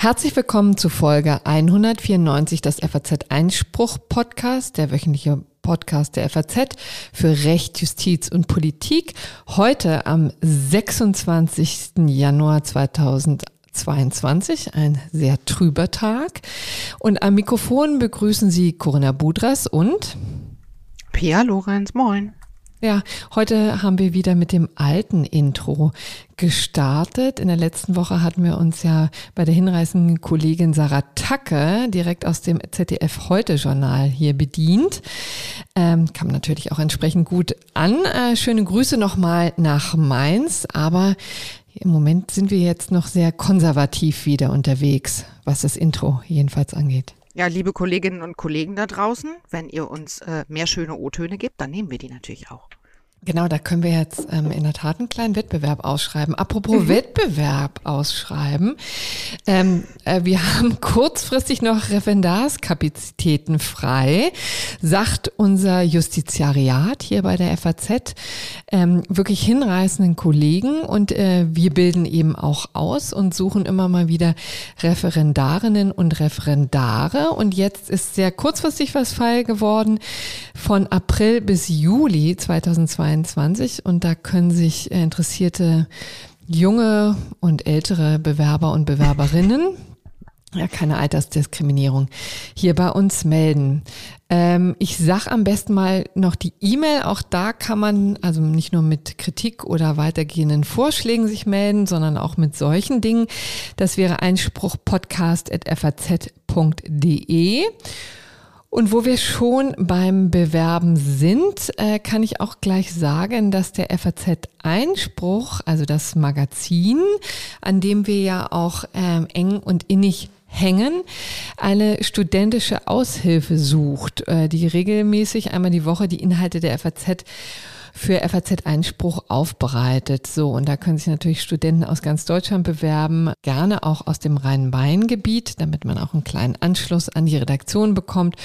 Herzlich willkommen zu Folge 194 des FAZ Einspruch Podcast, der wöchentliche Podcast der FAZ für Recht, Justiz und Politik. Heute am 26. Januar 2022, ein sehr trüber Tag. Und am Mikrofon begrüßen Sie Corinna Budras und Pia Lorenz, moin. Ja, heute haben wir wieder mit dem alten Intro gestartet. In der letzten Woche hatten wir uns ja bei der hinreißenden Kollegin Sarah Tacke direkt aus dem ZDF Heute Journal hier bedient. Ähm, kam natürlich auch entsprechend gut an. Äh, schöne Grüße nochmal nach Mainz, aber im Moment sind wir jetzt noch sehr konservativ wieder unterwegs, was das Intro jedenfalls angeht. Ja, liebe Kolleginnen und Kollegen da draußen, wenn ihr uns äh, mehr schöne O-Töne gibt, dann nehmen wir die natürlich auch. Genau, da können wir jetzt ähm, in der Tat einen kleinen Wettbewerb ausschreiben. Apropos mhm. Wettbewerb ausschreiben. Ähm, äh, wir haben kurzfristig noch Referendarskapazitäten frei, sagt unser Justiziariat hier bei der FAZ. Ähm, wirklich hinreißenden Kollegen und äh, wir bilden eben auch aus und suchen immer mal wieder Referendarinnen und Referendare. Und jetzt ist sehr kurzfristig was frei geworden. Von April bis Juli 2022 2022 und da können sich äh, interessierte junge und ältere Bewerber und Bewerberinnen ja, keine Altersdiskriminierung, hier bei uns melden. Ähm, ich sag am besten mal noch die E-Mail. Auch da kann man also nicht nur mit Kritik oder weitergehenden Vorschlägen sich melden, sondern auch mit solchen Dingen. Das wäre einspruchpodcast.faz.de. Und wo wir schon beim Bewerben sind, äh, kann ich auch gleich sagen, dass der FAZ Einspruch, also das Magazin, an dem wir ja auch ähm, eng und innig hängen, eine studentische Aushilfe sucht, äh, die regelmäßig einmal die Woche die Inhalte der FAZ für FAZ Einspruch aufbereitet. So, und da können sich natürlich Studenten aus ganz Deutschland bewerben, gerne auch aus dem Rhein-Main-Gebiet, damit man auch einen kleinen Anschluss an die Redaktion bekommt.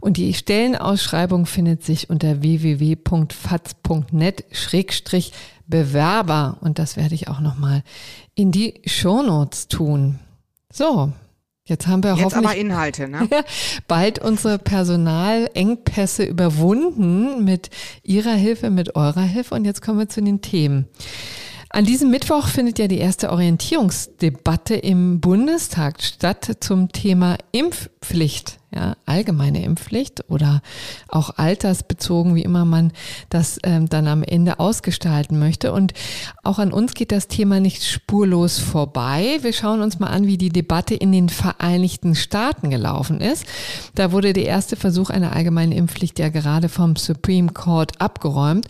Und die Stellenausschreibung findet sich unter www.faz.net-bewerber. Und das werde ich auch nochmal in die Shownotes tun. So, Jetzt haben wir Jetzt hoffentlich Inhalte, ne? bald unsere Personalengpässe überwunden mit Ihrer Hilfe, mit eurer Hilfe. Und jetzt kommen wir zu den Themen. An diesem Mittwoch findet ja die erste Orientierungsdebatte im Bundestag statt zum Thema Impfpflicht, ja, allgemeine Impfpflicht oder auch altersbezogen, wie immer man das ähm, dann am Ende ausgestalten möchte. Und auch an uns geht das Thema nicht spurlos vorbei. Wir schauen uns mal an, wie die Debatte in den Vereinigten Staaten gelaufen ist. Da wurde der erste Versuch einer allgemeinen Impfpflicht ja gerade vom Supreme Court abgeräumt.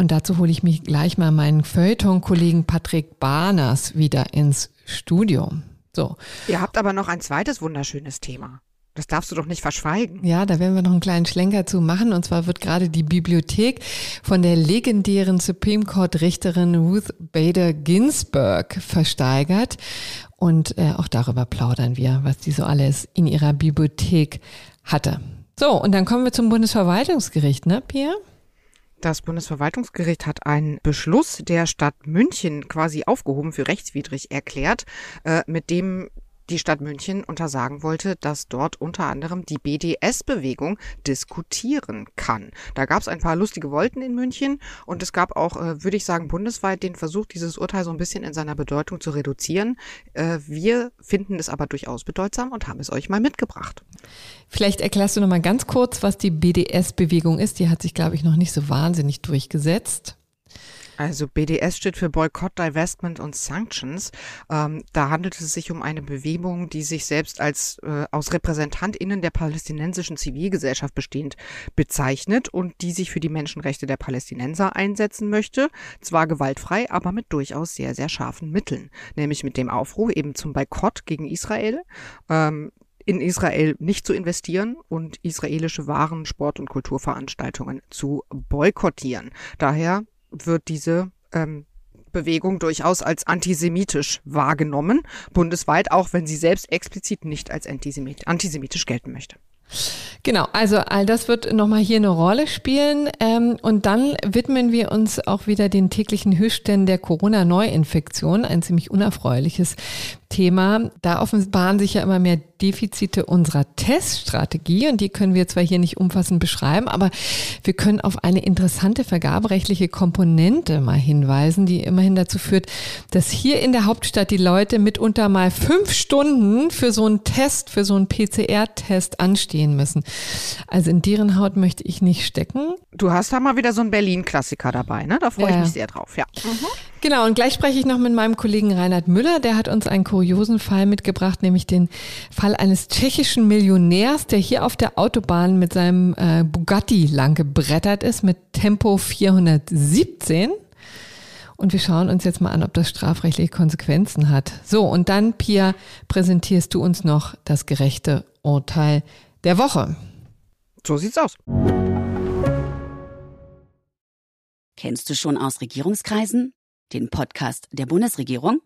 Und dazu hole ich mich gleich mal meinen Feuilleton-Kollegen Patrick Barners wieder ins Studio. So. Ihr habt aber noch ein zweites wunderschönes Thema. Das darfst du doch nicht verschweigen. Ja, da werden wir noch einen kleinen Schlenker zu machen. Und zwar wird gerade die Bibliothek von der legendären Supreme Court Richterin Ruth Bader Ginsburg versteigert. Und äh, auch darüber plaudern wir, was die so alles in ihrer Bibliothek hatte. So, und dann kommen wir zum Bundesverwaltungsgericht, ne, Pierre? Das Bundesverwaltungsgericht hat einen Beschluss der Stadt München quasi aufgehoben für rechtswidrig erklärt, äh, mit dem die Stadt München untersagen wollte, dass dort unter anderem die BDS-Bewegung diskutieren kann. Da gab es ein paar lustige Wolken in München und es gab auch, äh, würde ich sagen, bundesweit den Versuch, dieses Urteil so ein bisschen in seiner Bedeutung zu reduzieren. Äh, wir finden es aber durchaus bedeutsam und haben es euch mal mitgebracht. Vielleicht erklärst du noch mal ganz kurz, was die BDS-Bewegung ist. Die hat sich, glaube ich, noch nicht so wahnsinnig durchgesetzt. Also BDS steht für Boycott, Divestment und Sanctions. Ähm, da handelt es sich um eine Bewegung, die sich selbst als äh, aus RepräsentantInnen der palästinensischen Zivilgesellschaft bestehend bezeichnet und die sich für die Menschenrechte der Palästinenser einsetzen möchte. Zwar gewaltfrei, aber mit durchaus sehr, sehr scharfen Mitteln. Nämlich mit dem Aufruf eben zum Boykott gegen Israel. Ähm, in Israel nicht zu investieren und israelische Waren, Sport- und Kulturveranstaltungen zu boykottieren. Daher wird diese ähm, Bewegung durchaus als antisemitisch wahrgenommen, bundesweit, auch wenn sie selbst explizit nicht als antisemitisch gelten möchte. Genau, also all das wird nochmal hier eine Rolle spielen. Ähm, und dann widmen wir uns auch wieder den täglichen Höchstständen der Corona-Neuinfektion, ein ziemlich unerfreuliches Thema. Da offenbaren sich ja immer mehr Defizite unserer Teststrategie und die können wir zwar hier nicht umfassend beschreiben, aber wir können auf eine interessante vergaberechtliche Komponente mal hinweisen, die immerhin dazu führt, dass hier in der Hauptstadt die Leute mitunter mal fünf Stunden für so einen Test, für so einen PCR-Test anstehen müssen. Also in deren Haut möchte ich nicht stecken. Du hast da mal wieder so einen Berlin-Klassiker dabei, ne? Da freue ja. ich mich sehr drauf, ja. Mhm. Genau, und gleich spreche ich noch mit meinem Kollegen Reinhard Müller. Der hat uns einen kuriosen Fall mitgebracht, nämlich den Fall eines tschechischen Millionärs, der hier auf der Autobahn mit seinem äh, Bugatti lang gebrettert ist mit Tempo 417. Und wir schauen uns jetzt mal an, ob das strafrechtliche Konsequenzen hat. So, und dann, Pia, präsentierst du uns noch das gerechte Urteil der Woche. So sieht's aus. Kennst du schon aus Regierungskreisen? Den Podcast der Bundesregierung?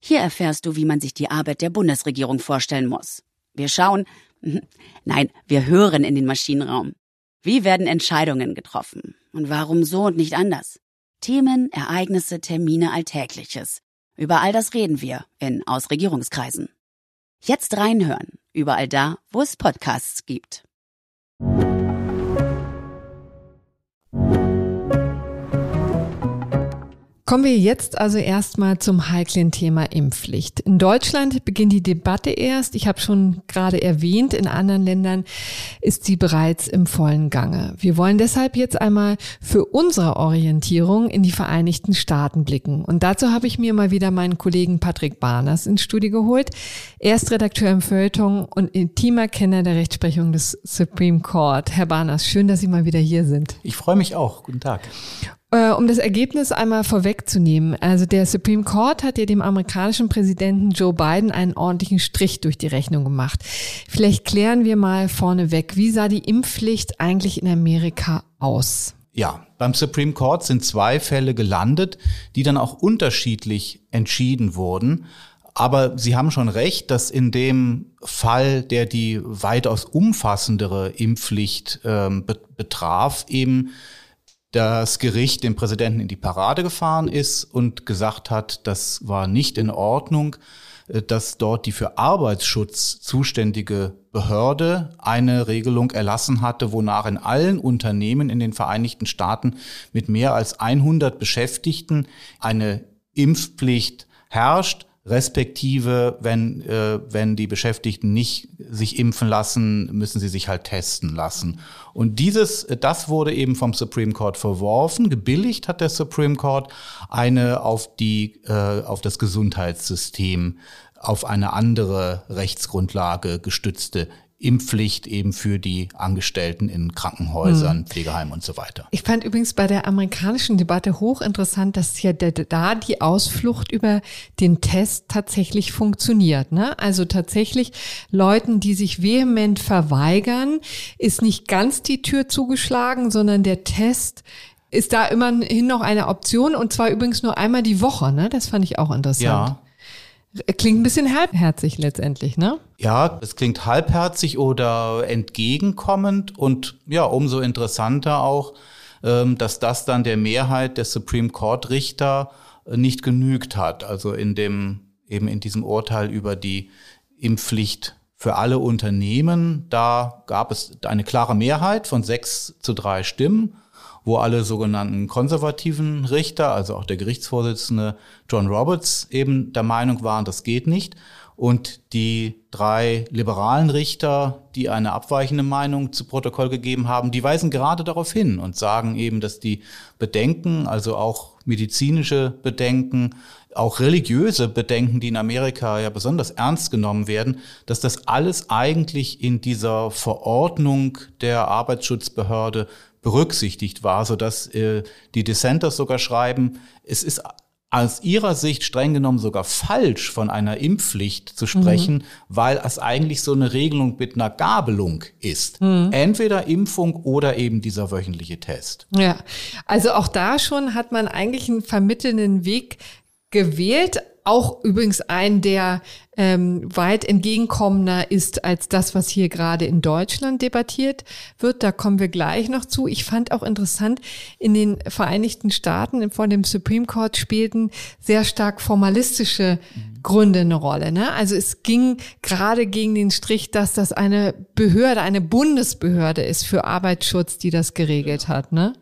Hier erfährst du, wie man sich die Arbeit der Bundesregierung vorstellen muss. Wir schauen, nein, wir hören in den Maschinenraum. Wie werden Entscheidungen getroffen? Und warum so und nicht anders? Themen, Ereignisse, Termine, Alltägliches. Über all das reden wir in Ausregierungskreisen. Jetzt reinhören, überall da, wo es Podcasts gibt. Kommen wir jetzt also erstmal zum heiklen Thema Impfpflicht. In Deutschland beginnt die Debatte erst. Ich habe schon gerade erwähnt, in anderen Ländern ist sie bereits im vollen Gange. Wir wollen deshalb jetzt einmal für unsere Orientierung in die Vereinigten Staaten blicken. Und dazu habe ich mir mal wieder meinen Kollegen Patrick Barners ins Studio geholt. Er ist Redakteur im Feuilleton und intimer Kenner der Rechtsprechung des Supreme Court. Herr Barners, schön, dass Sie mal wieder hier sind. Ich freue mich auch. Guten Tag. Äh, um das Ergebnis einmal vorwegzunehmen. Also der Supreme Court hat ja dem amerikanischen Präsidenten Joe Biden einen ordentlichen Strich durch die Rechnung gemacht. Vielleicht klären wir mal vorneweg, wie sah die Impfpflicht eigentlich in Amerika aus? Ja, beim Supreme Court sind zwei Fälle gelandet, die dann auch unterschiedlich entschieden wurden. Aber Sie haben schon recht, dass in dem Fall, der die weitaus umfassendere Impfpflicht ähm, betraf, eben das Gericht dem Präsidenten in die Parade gefahren ist und gesagt hat, das war nicht in Ordnung, äh, dass dort die für Arbeitsschutz zuständige Behörde eine Regelung erlassen hatte, wonach in allen Unternehmen in den Vereinigten Staaten mit mehr als 100 Beschäftigten eine Impfpflicht herrscht respektive wenn, äh, wenn die Beschäftigten nicht sich impfen lassen, müssen sie sich halt testen lassen. Und dieses, das wurde eben vom Supreme Court verworfen. Gebilligt hat der Supreme Court eine auf die, äh, auf das Gesundheitssystem auf eine andere Rechtsgrundlage gestützte Impfpflicht eben für die Angestellten in Krankenhäusern, hm. Pflegeheimen und so weiter. Ich fand übrigens bei der amerikanischen Debatte hochinteressant, dass ja da die Ausflucht über den Test tatsächlich funktioniert. Ne? Also tatsächlich Leuten, die sich vehement verweigern, ist nicht ganz die Tür zugeschlagen, sondern der Test ist da immerhin noch eine Option und zwar übrigens nur einmal die Woche. Ne? Das fand ich auch interessant. Ja. Klingt ein bisschen halbherzig letztendlich, ne? Ja, es klingt halbherzig oder entgegenkommend und ja, umso interessanter auch, ähm, dass das dann der Mehrheit der Supreme Court Richter äh, nicht genügt hat. Also in dem, eben in diesem Urteil über die Impfpflicht für alle Unternehmen, da gab es eine klare Mehrheit von sechs zu drei Stimmen wo alle sogenannten konservativen Richter, also auch der Gerichtsvorsitzende John Roberts, eben der Meinung waren, das geht nicht. Und die drei liberalen Richter, die eine abweichende Meinung zu Protokoll gegeben haben, die weisen gerade darauf hin und sagen eben, dass die Bedenken, also auch medizinische Bedenken, auch religiöse Bedenken, die in Amerika ja besonders ernst genommen werden, dass das alles eigentlich in dieser Verordnung der Arbeitsschutzbehörde berücksichtigt war, sodass äh, die Dissenters sogar schreiben, es ist aus ihrer Sicht streng genommen sogar falsch, von einer Impfpflicht zu sprechen, mhm. weil es eigentlich so eine Regelung mit einer Gabelung ist. Mhm. Entweder Impfung oder eben dieser wöchentliche Test. Ja, also auch da schon hat man eigentlich einen vermittelnden Weg gewählt. Auch übrigens ein, der ähm, weit entgegenkommender ist als das, was hier gerade in Deutschland debattiert wird. Da kommen wir gleich noch zu. Ich fand auch interessant, in den Vereinigten Staaten vor dem Supreme Court spielten sehr stark formalistische Gründe eine Rolle. Ne? Also es ging gerade gegen den Strich, dass das eine Behörde, eine Bundesbehörde ist für Arbeitsschutz, die das geregelt hat. Ne?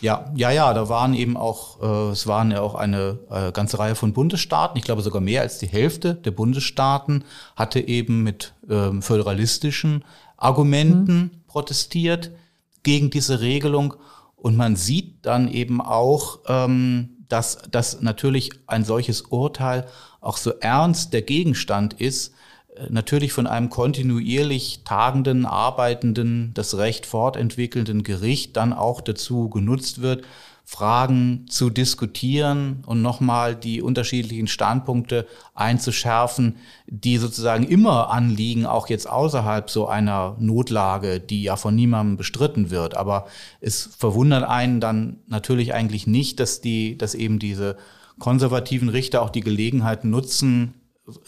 Ja, ja, ja, da waren eben auch, äh, es waren ja auch eine äh, ganze Reihe von Bundesstaaten, ich glaube sogar mehr als die Hälfte der Bundesstaaten hatte eben mit ähm, föderalistischen Argumenten mhm. protestiert gegen diese Regelung. Und man sieht dann eben auch, ähm, dass, dass natürlich ein solches Urteil auch so ernst der Gegenstand ist, natürlich von einem kontinuierlich tagenden, arbeitenden, das Recht fortentwickelnden Gericht dann auch dazu genutzt wird, Fragen zu diskutieren und nochmal die unterschiedlichen Standpunkte einzuschärfen, die sozusagen immer anliegen, auch jetzt außerhalb so einer Notlage, die ja von niemandem bestritten wird. Aber es verwundert einen dann natürlich eigentlich nicht, dass die, dass eben diese konservativen Richter auch die Gelegenheit nutzen,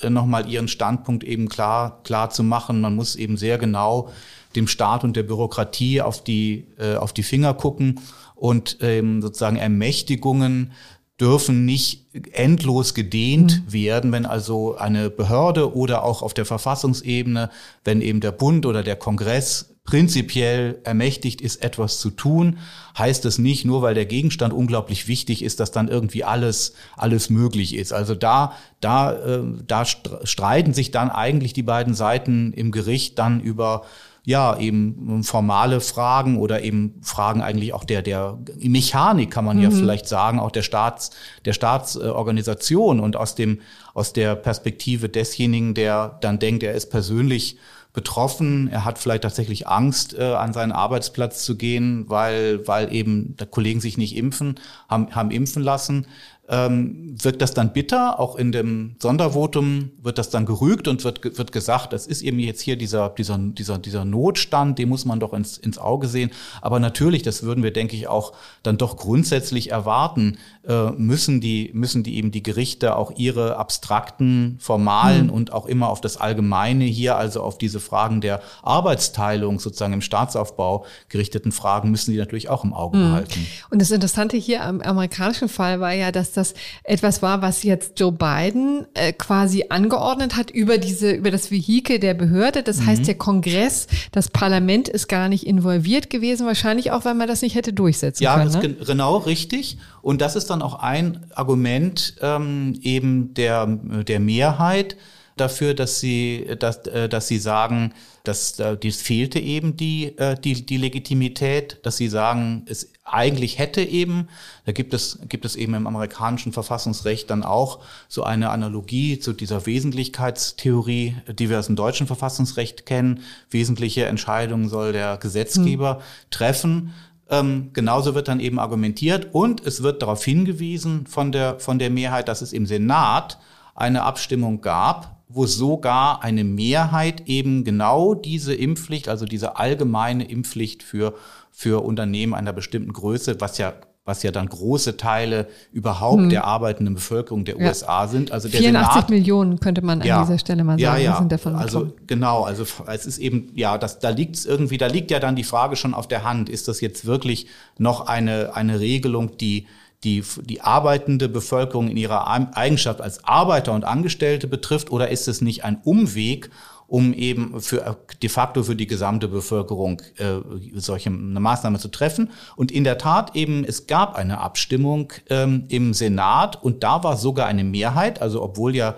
äh, nochmal ihren Standpunkt eben klar, klar zu machen. Man muss eben sehr genau dem Staat und der Bürokratie auf die, äh, auf die Finger gucken und ähm, sozusagen Ermächtigungen dürfen nicht endlos gedehnt mhm. werden, wenn also eine Behörde oder auch auf der Verfassungsebene, wenn eben der Bund oder der Kongress prinzipiell ermächtigt ist, etwas zu tun, heißt es nicht, nur weil der Gegenstand unglaublich wichtig ist, dass dann irgendwie alles, alles möglich ist. Also da, da, äh, da streiten sich dann eigentlich die beiden Seiten im Gericht dann über ja, eben formale Fragen oder eben Fragen eigentlich auch der, der Mechanik kann man mhm. ja vielleicht sagen, auch der Staats, der Staatsorganisation und aus dem, aus der Perspektive desjenigen, der dann denkt, er ist persönlich betroffen. Er hat vielleicht tatsächlich Angst, äh, an seinen Arbeitsplatz zu gehen, weil, weil eben der Kollegen sich nicht impfen, haben, haben impfen lassen ähm, wirkt das dann bitter. Auch in dem Sondervotum wird das dann gerügt und wird, wird gesagt, es ist eben jetzt hier dieser, dieser, dieser, dieser Notstand, den muss man doch ins, ins Auge sehen. Aber natürlich, das würden wir, denke ich, auch dann doch grundsätzlich erwarten, äh, müssen die, müssen die eben die Gerichte auch ihre abstrakten, formalen mhm. und auch immer auf das Allgemeine hier, also auf diese Fragen der Arbeitsteilung sozusagen im Staatsaufbau gerichteten Fragen, müssen die natürlich auch im Auge mhm. behalten. Und das Interessante hier am amerikanischen Fall war ja, dass das etwas war, was jetzt Joe Biden äh, quasi angeordnet hat über diese, über das Vehikel der Behörde. Das mhm. heißt, der Kongress, das Parlament ist gar nicht involviert gewesen, wahrscheinlich auch, weil man das nicht hätte durchsetzen ja, können. Ja, ne? genau richtig. Und das ist dann auch ein Argument ähm, eben der, der Mehrheit dafür, dass sie, dass, äh, dass sie sagen, dass äh, dies fehlte eben die, äh, die, die Legitimität, dass sie sagen, es eigentlich hätte eben, da gibt es, gibt es eben im amerikanischen Verfassungsrecht dann auch so eine Analogie zu dieser Wesentlichkeitstheorie, die wir aus dem deutschen Verfassungsrecht kennen. Wesentliche Entscheidungen soll der Gesetzgeber hm. treffen. Ähm, genauso wird dann eben argumentiert und es wird darauf hingewiesen von der, von der Mehrheit, dass es im Senat eine Abstimmung gab, wo sogar eine Mehrheit eben genau diese Impfpflicht, also diese allgemeine Impfpflicht für, für Unternehmen einer bestimmten Größe, was ja was ja dann große Teile überhaupt hm. der arbeitenden Bevölkerung der ja. USA sind. Also der 84 Senat, Millionen könnte man ja, an dieser Stelle mal sagen, ja, ja. sind davon Also betroffen. genau, also es ist eben, ja, das, da liegt es irgendwie, da liegt ja dann die Frage schon auf der Hand, ist das jetzt wirklich noch eine, eine Regelung, die die, die arbeitende Bevölkerung in ihrer Eigenschaft als Arbeiter und Angestellte betrifft oder ist es nicht ein Umweg, um eben für de facto für die gesamte Bevölkerung äh, solche eine Maßnahme zu treffen. Und in der Tat eben, es gab eine Abstimmung ähm, im Senat und da war sogar eine Mehrheit, also obwohl ja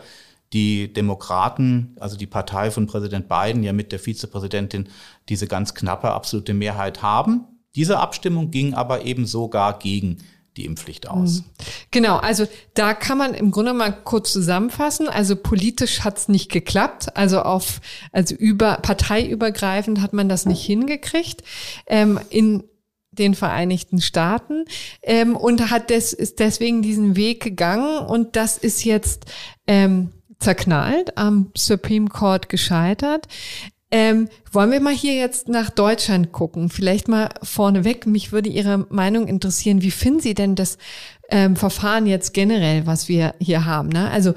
die Demokraten, also die Partei von Präsident Biden ja mit der Vizepräsidentin diese ganz knappe absolute Mehrheit haben. Diese Abstimmung ging aber eben sogar gegen die Impfpflicht aus. Mhm. Genau, also da kann man im Grunde mal kurz zusammenfassen. Also politisch hat es nicht geklappt. Also auf, also über parteiübergreifend hat man das nicht hingekriegt. Ähm, in den Vereinigten Staaten ähm, und hat des, ist deswegen diesen Weg gegangen und das ist jetzt ähm, zerknallt, am Supreme Court gescheitert. Ähm, wollen wir mal hier jetzt nach Deutschland gucken? Vielleicht mal vorneweg. Mich würde Ihre Meinung interessieren. Wie finden Sie denn das ähm, Verfahren jetzt generell, was wir hier haben? Ne? Also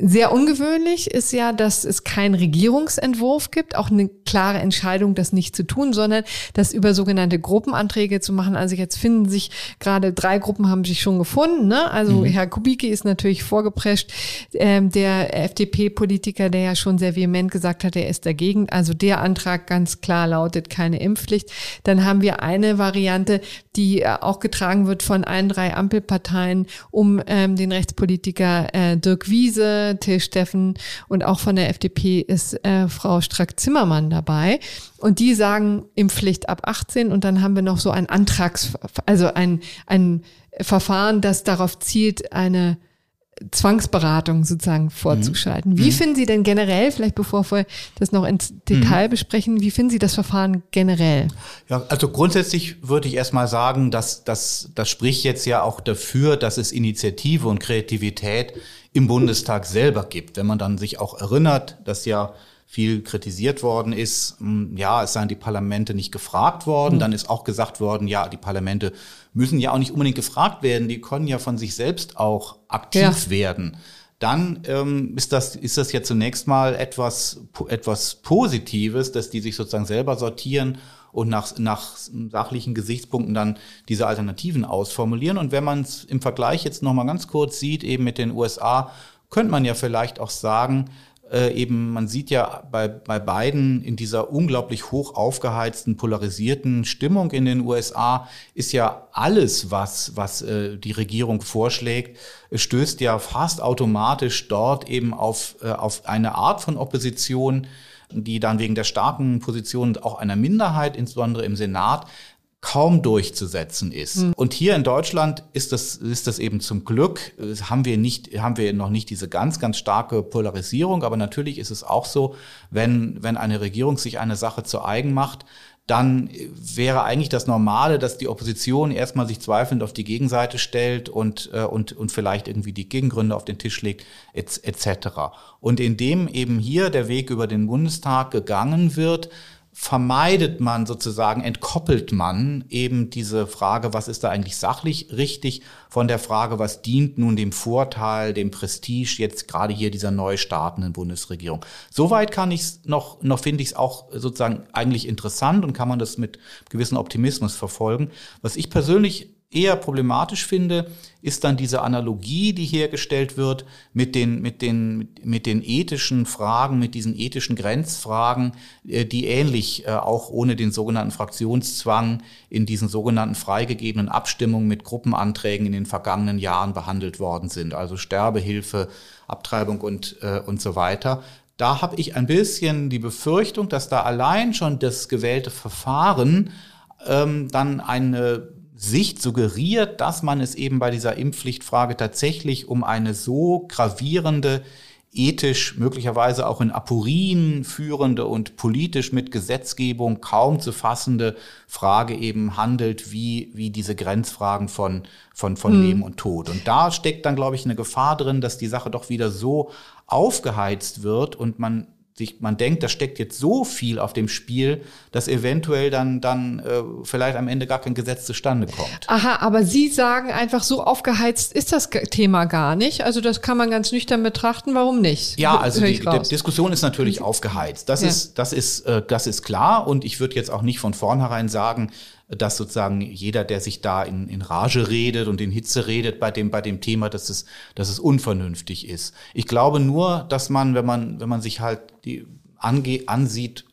sehr ungewöhnlich ist ja, dass es keinen Regierungsentwurf gibt, auch eine klare Entscheidung, das nicht zu tun, sondern das über sogenannte Gruppenanträge zu machen. Also jetzt finden sich gerade drei Gruppen haben sich schon gefunden. Ne? Also mhm. Herr Kubicki ist natürlich vorgeprescht, ähm, der FDP-Politiker, der ja schon sehr vehement gesagt hat, er ist dagegen. Also der Antrag ganz klar lautet keine Impfpflicht. Dann haben wir eine Variante, die äh, auch getragen wird von allen drei Ampelparteien um ähm, den Rechtspolitiker äh, Dirk Wiese, Till Steffen und auch von der FDP ist äh, Frau Strack-Zimmermann dabei. Und die sagen Impfpflicht ab 18 und dann haben wir noch so ein Antrags, also ein, ein Verfahren, das darauf zielt, eine Zwangsberatung sozusagen vorzuschalten. Mhm. Wie mhm. finden Sie denn generell, vielleicht bevor wir das noch ins Detail mhm. besprechen, wie finden Sie das Verfahren generell? Ja, also grundsätzlich würde ich erstmal sagen, dass, dass das spricht jetzt ja auch dafür, dass es Initiative und Kreativität im Bundestag selber gibt. Wenn man dann sich auch erinnert, dass ja viel kritisiert worden ist, hm, ja, es seien die Parlamente nicht gefragt worden. Mhm. Dann ist auch gesagt worden, ja, die Parlamente müssen ja auch nicht unbedingt gefragt werden, die können ja von sich selbst auch aktiv ja. werden. Dann ähm, ist, das, ist das ja zunächst mal etwas, etwas Positives, dass die sich sozusagen selber sortieren und nach, nach sachlichen Gesichtspunkten dann diese Alternativen ausformulieren. Und wenn man es im Vergleich jetzt nochmal ganz kurz sieht, eben mit den USA, könnte man ja vielleicht auch sagen, äh, eben, man sieht ja bei, bei beiden in dieser unglaublich hoch aufgeheizten, polarisierten Stimmung in den USA ist ja alles, was, was äh, die Regierung vorschlägt, stößt ja fast automatisch dort eben auf, äh, auf eine Art von Opposition, die dann wegen der starken Position auch einer Minderheit, insbesondere im Senat, kaum durchzusetzen ist. Mhm. Und hier in Deutschland ist das, ist das eben zum Glück, haben wir nicht, haben wir noch nicht diese ganz, ganz starke Polarisierung. Aber natürlich ist es auch so, wenn, wenn eine Regierung sich eine Sache zu eigen macht, dann wäre eigentlich das Normale, dass die Opposition erstmal sich zweifelnd auf die Gegenseite stellt und, äh, und, und vielleicht irgendwie die Gegengründe auf den Tisch legt, etc. Und indem eben hier der Weg über den Bundestag gegangen wird, vermeidet man sozusagen, entkoppelt man eben diese Frage, was ist da eigentlich sachlich richtig, von der Frage, was dient nun dem Vorteil, dem Prestige jetzt gerade hier dieser neu startenden Bundesregierung. Soweit kann ich es noch, noch finde ich es auch sozusagen eigentlich interessant und kann man das mit gewissem Optimismus verfolgen. Was ich persönlich eher problematisch finde, ist dann diese Analogie, die hergestellt wird mit den, mit den, mit den ethischen Fragen, mit diesen ethischen Grenzfragen, äh, die ähnlich äh, auch ohne den sogenannten Fraktionszwang in diesen sogenannten freigegebenen Abstimmungen mit Gruppenanträgen in den vergangenen Jahren behandelt worden sind. Also Sterbehilfe, Abtreibung und, äh, und so weiter. Da habe ich ein bisschen die Befürchtung, dass da allein schon das gewählte Verfahren ähm, dann eine Sicht suggeriert, dass man es eben bei dieser Impfpflichtfrage tatsächlich um eine so gravierende, ethisch möglicherweise auch in Aporien führende und politisch mit Gesetzgebung kaum zu fassende Frage eben handelt, wie, wie diese Grenzfragen von, von, von mhm. Leben und Tod. Und da steckt dann, glaube ich, eine Gefahr drin, dass die Sache doch wieder so aufgeheizt wird und man sich, man denkt, da steckt jetzt so viel auf dem Spiel, dass eventuell dann, dann äh, vielleicht am Ende gar kein Gesetz zustande kommt. Aha, aber Sie sagen einfach, so aufgeheizt ist das Thema gar nicht. Also das kann man ganz nüchtern betrachten. Warum nicht? Ja, also die, die, Diskussion ist natürlich aufgeheizt. Das ja. ist, das ist, äh, das ist klar. Und ich würde jetzt auch nicht von vornherein sagen, dass sozusagen jeder, der sich da in, in Rage redet und in Hitze redet bei dem, bei dem Thema, dass es, dass es unvernünftig ist. Ich glaube nur, dass man, wenn man, wenn man sich halt die ange, ansieht,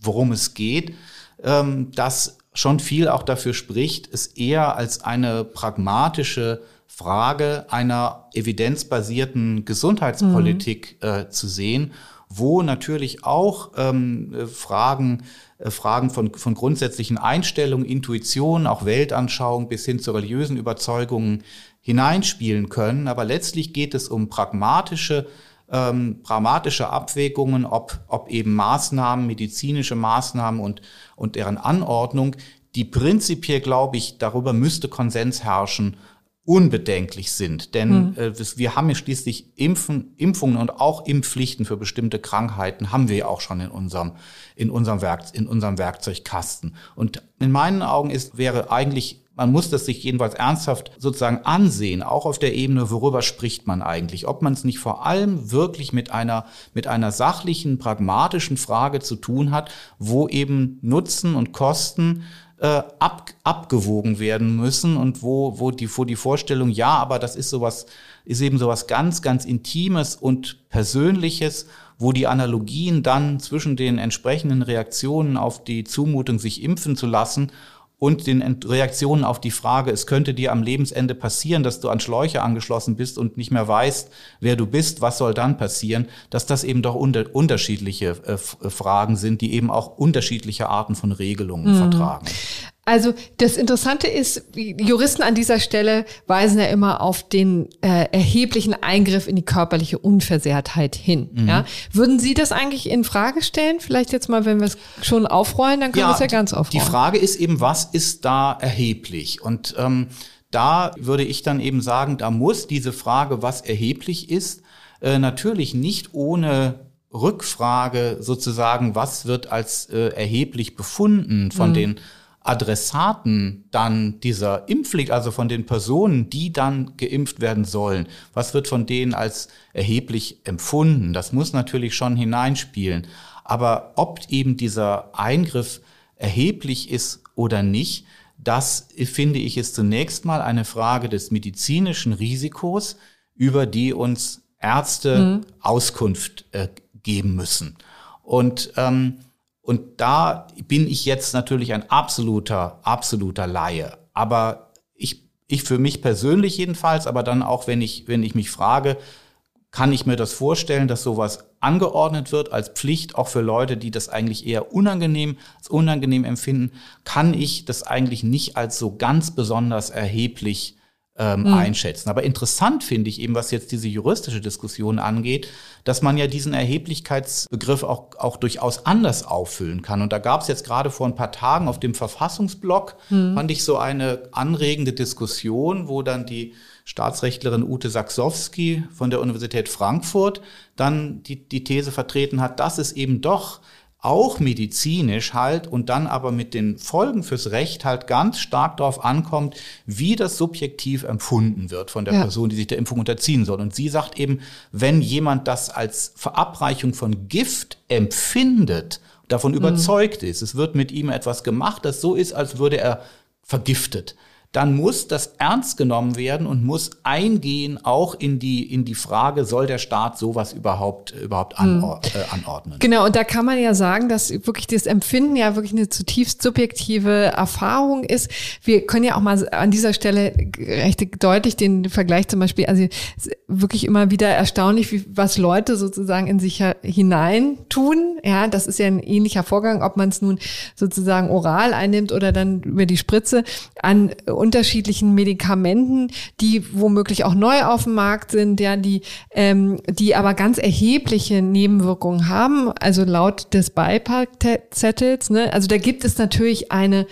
worum es geht, ähm, dass schon viel auch dafür spricht, es eher als eine pragmatische Frage einer evidenzbasierten Gesundheitspolitik mhm. äh, zu sehen, wo natürlich auch ähm, Fragen äh, Fragen von, von grundsätzlichen Einstellungen, Intuition, auch Weltanschauung bis hin zu religiösen Überzeugungen hineinspielen können. Aber letztlich geht es um pragmatische, ähm, pragmatische Abwägungen, ob, ob eben Maßnahmen, medizinische Maßnahmen und, und deren Anordnung, die prinzipiell, glaube ich, darüber müsste Konsens herrschen, unbedenklich sind. Denn mhm. äh, wir haben ja schließlich Impfen, Impfungen und auch Impfpflichten für bestimmte Krankheiten haben wir ja auch schon in unserem, in unserem, Werk, in unserem Werkzeugkasten. Und in meinen Augen ist, wäre eigentlich man muss das sich jedenfalls ernsthaft sozusagen ansehen, auch auf der Ebene, worüber spricht man eigentlich? Ob man es nicht vor allem wirklich mit einer, mit einer sachlichen, pragmatischen Frage zu tun hat, wo eben Nutzen und Kosten äh, ab, abgewogen werden müssen und wo, wo, die, wo die Vorstellung, ja, aber das ist sowas, ist eben sowas ganz, ganz Intimes und Persönliches, wo die Analogien dann zwischen den entsprechenden Reaktionen auf die Zumutung, sich impfen zu lassen und den Reaktionen auf die Frage, es könnte dir am Lebensende passieren, dass du an Schläuche angeschlossen bist und nicht mehr weißt, wer du bist, was soll dann passieren, dass das eben doch unter, unterschiedliche äh, Fragen sind, die eben auch unterschiedliche Arten von Regelungen mhm. vertragen. Also das Interessante ist, Juristen an dieser Stelle weisen ja immer auf den äh, erheblichen Eingriff in die körperliche Unversehrtheit hin. Mhm. Ja? Würden Sie das eigentlich in Frage stellen? Vielleicht jetzt mal, wenn wir es schon aufrollen, dann können ja, wir es ja ganz aufrollen. Die Frage ist eben, was ist da erheblich? Und ähm, da würde ich dann eben sagen, da muss diese Frage, was erheblich ist, äh, natürlich nicht ohne Rückfrage sozusagen, was wird als äh, erheblich befunden von mhm. den Adressaten dann dieser Impfpflicht, also von den Personen, die dann geimpft werden sollen, was wird von denen als erheblich empfunden? Das muss natürlich schon hineinspielen. Aber ob eben dieser Eingriff erheblich ist oder nicht, das finde ich ist zunächst mal eine Frage des medizinischen Risikos, über die uns Ärzte mhm. Auskunft äh, geben müssen. Und ähm, und da bin ich jetzt natürlich ein absoluter, absoluter Laie. Aber ich, ich für mich persönlich jedenfalls, aber dann auch, wenn ich, wenn ich mich frage, kann ich mir das vorstellen, dass sowas angeordnet wird als Pflicht, auch für Leute, die das eigentlich eher unangenehm, als unangenehm empfinden, kann ich das eigentlich nicht als so ganz besonders erheblich ähm, mhm. einschätzen. Aber interessant finde ich eben, was jetzt diese juristische Diskussion angeht, dass man ja diesen Erheblichkeitsbegriff auch, auch durchaus anders auffüllen kann. Und da gab es jetzt gerade vor ein paar Tagen auf dem Verfassungsblog, mhm. fand ich so eine anregende Diskussion, wo dann die Staatsrechtlerin Ute Saxowski von der Universität Frankfurt dann die, die These vertreten hat, dass es eben doch auch medizinisch halt und dann aber mit den Folgen fürs Recht halt ganz stark darauf ankommt, wie das subjektiv empfunden wird von der ja. Person, die sich der Impfung unterziehen soll. Und sie sagt eben, wenn jemand das als Verabreichung von Gift empfindet, davon mhm. überzeugt ist, es wird mit ihm etwas gemacht, das so ist, als würde er vergiftet, dann muss das ernst genommen werden und muss eingehen auch in die, in die Frage, soll der Staat sowas überhaupt, überhaupt hm. anor äh, anordnen? Genau, und da kann man ja sagen, dass wirklich das Empfinden ja wirklich eine zutiefst subjektive Erfahrung ist. Wir können ja auch mal an dieser Stelle recht deutlich den Vergleich zum Beispiel, also wirklich immer wieder erstaunlich, wie, was Leute sozusagen in sich hinein tun. Ja, das ist ja ein ähnlicher Vorgang, ob man es nun sozusagen oral einnimmt oder dann über die Spritze an unterschiedlichen Medikamenten, die womöglich auch neu auf dem Markt sind, ja, die, ähm, die aber ganz erhebliche Nebenwirkungen haben, also laut des Beipackzettels. Ne? Also da gibt es natürlich eine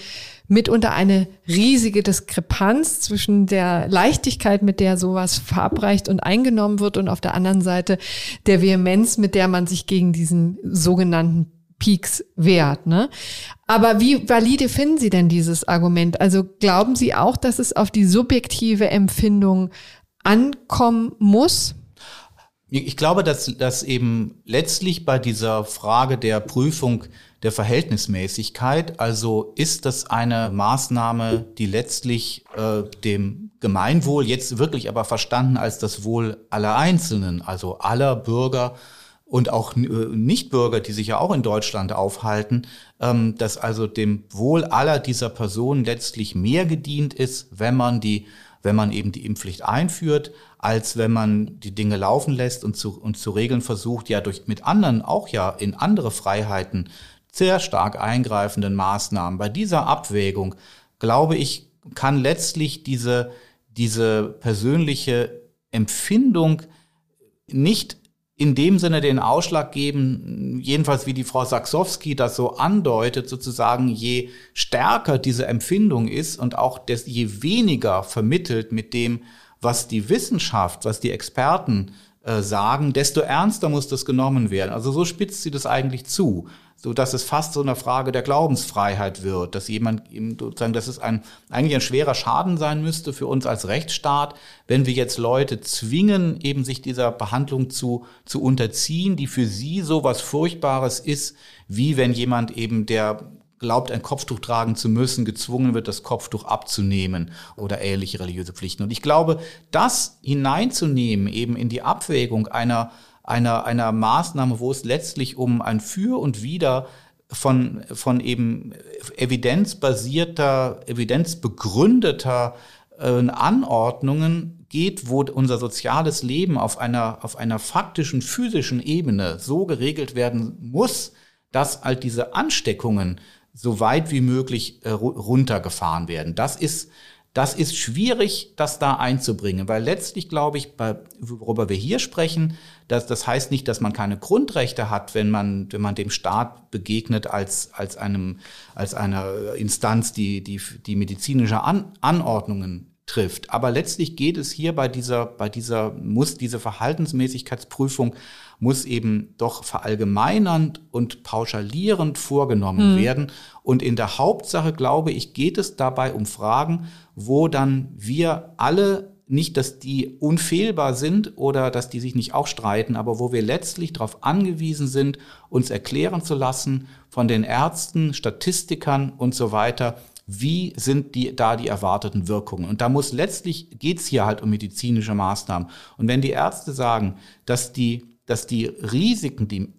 mitunter eine riesige Diskrepanz zwischen der Leichtigkeit, mit der sowas verabreicht und eingenommen wird und auf der anderen Seite der Vehemenz, mit der man sich gegen diesen sogenannten Peaks wert. Ne? Aber wie valide finden Sie denn dieses Argument? Also glauben Sie auch, dass es auf die subjektive Empfindung ankommen muss? Ich glaube, dass, dass eben letztlich bei dieser Frage der Prüfung der Verhältnismäßigkeit, also ist das eine Maßnahme, die letztlich äh, dem Gemeinwohl jetzt wirklich aber verstanden als das Wohl aller Einzelnen, also aller Bürger und auch äh, Nichtbürger, die sich ja auch in Deutschland aufhalten, ähm, dass also dem Wohl aller dieser Personen letztlich mehr gedient ist, wenn man die, wenn man eben die Impfpflicht einführt, als wenn man die Dinge laufen lässt und zu, und zu regeln versucht, ja durch mit anderen auch ja in andere Freiheiten sehr stark eingreifenden Maßnahmen. Bei dieser Abwägung, glaube ich, kann letztlich diese, diese persönliche Empfindung nicht in dem Sinne den Ausschlag geben, jedenfalls wie die Frau Saxowski das so andeutet, sozusagen, je stärker diese Empfindung ist und auch des, je weniger vermittelt mit dem, was die Wissenschaft, was die Experten äh, sagen, desto ernster muss das genommen werden. Also so spitzt sie das eigentlich zu. So dass es fast so eine Frage der Glaubensfreiheit wird, dass jemand eben sozusagen, dass es ein eigentlich ein schwerer Schaden sein müsste für uns als Rechtsstaat, wenn wir jetzt Leute zwingen, eben sich dieser Behandlung zu zu unterziehen, die für sie so was Furchtbares ist, wie wenn jemand eben der glaubt, ein Kopftuch tragen zu müssen, gezwungen wird, das Kopftuch abzunehmen oder ähnliche religiöse Pflichten. Und ich glaube, das hineinzunehmen eben in die Abwägung einer einer, einer Maßnahme, wo es letztlich um ein Für und Wider von, von eben evidenzbasierter, evidenzbegründeter äh, Anordnungen geht, wo unser soziales Leben auf einer, auf einer faktischen, physischen Ebene so geregelt werden muss, dass all diese Ansteckungen so weit wie möglich äh, runtergefahren werden. Das ist das ist schwierig, das da einzubringen, weil letztlich glaube ich, bei, worüber wir hier sprechen, dass, das heißt nicht, dass man keine Grundrechte hat, wenn man, wenn man dem Staat begegnet als, als einem, als einer Instanz, die, die, die medizinische An Anordnungen trifft. Aber letztlich geht es hier bei dieser, bei dieser, muss diese Verhaltensmäßigkeitsprüfung muss eben doch verallgemeinernd und pauschalierend vorgenommen mhm. werden. Und in der Hauptsache, glaube ich, geht es dabei um Fragen, wo dann wir alle nicht, dass die unfehlbar sind oder dass die sich nicht auch streiten, aber wo wir letztlich darauf angewiesen sind, uns erklären zu lassen von den Ärzten, Statistikern und so weiter, wie sind die, da die erwarteten Wirkungen? Und da muss letztlich, geht's hier halt um medizinische Maßnahmen. Und wenn die Ärzte sagen, dass die, dass die Risiken, die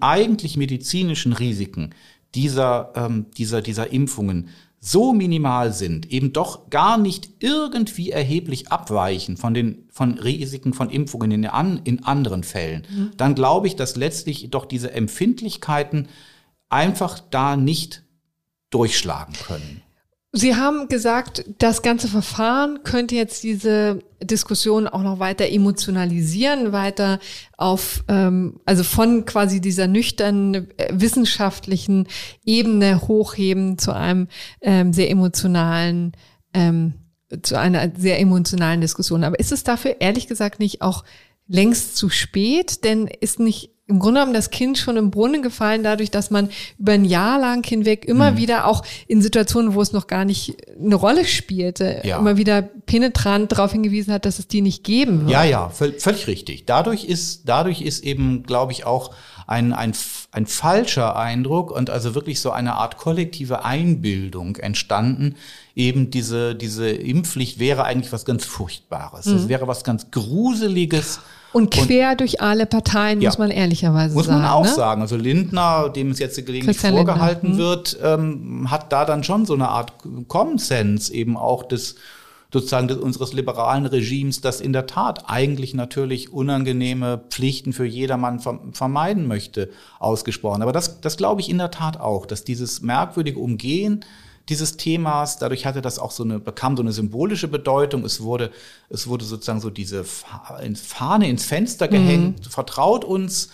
eigentlich medizinischen Risiken dieser, ähm, dieser, dieser Impfungen so minimal sind, eben doch gar nicht irgendwie erheblich abweichen von den von Risiken von Impfungen in, an, in anderen Fällen, mhm. dann glaube ich, dass letztlich doch diese Empfindlichkeiten einfach da nicht durchschlagen können. Sie haben gesagt, das ganze Verfahren könnte jetzt diese Diskussion auch noch weiter emotionalisieren, weiter auf, ähm, also von quasi dieser nüchternen äh, wissenschaftlichen Ebene hochheben zu einem ähm, sehr emotionalen, ähm, zu einer sehr emotionalen Diskussion. Aber ist es dafür ehrlich gesagt nicht auch längst zu spät? Denn ist nicht im Grunde genommen das Kind schon im Brunnen gefallen, dadurch, dass man über ein Jahr lang hinweg immer mhm. wieder auch in Situationen, wo es noch gar nicht eine Rolle spielte, ja. immer wieder penetrant darauf hingewiesen hat, dass es die nicht geben wird. Ja, ja, völlig richtig. Dadurch ist, dadurch ist eben, glaube ich, auch ein, ein, ein falscher Eindruck und also wirklich so eine Art kollektive Einbildung entstanden. Eben diese, diese Impfpflicht wäre eigentlich was ganz Furchtbares. Mhm. wäre was ganz Gruseliges. Und quer und, durch alle Parteien, ja, muss man ehrlicherweise muss sagen. Muss man auch ne? sagen. Also Lindner, dem es jetzt gelegentlich Christian vorgehalten Lindner. Hm. wird, ähm, hat da dann schon so eine Art Common Sense eben auch des sozusagen des, unseres liberalen Regimes, das in der Tat eigentlich natürlich unangenehme Pflichten für jedermann vermeiden möchte, ausgesprochen. Aber das, das glaube ich in der Tat auch, dass dieses merkwürdige Umgehen dieses Themas. Dadurch hatte das auch so eine, bekam so eine symbolische Bedeutung. Es wurde, es wurde sozusagen so diese Fahne ins Fenster gehängt. Mhm. Vertraut uns,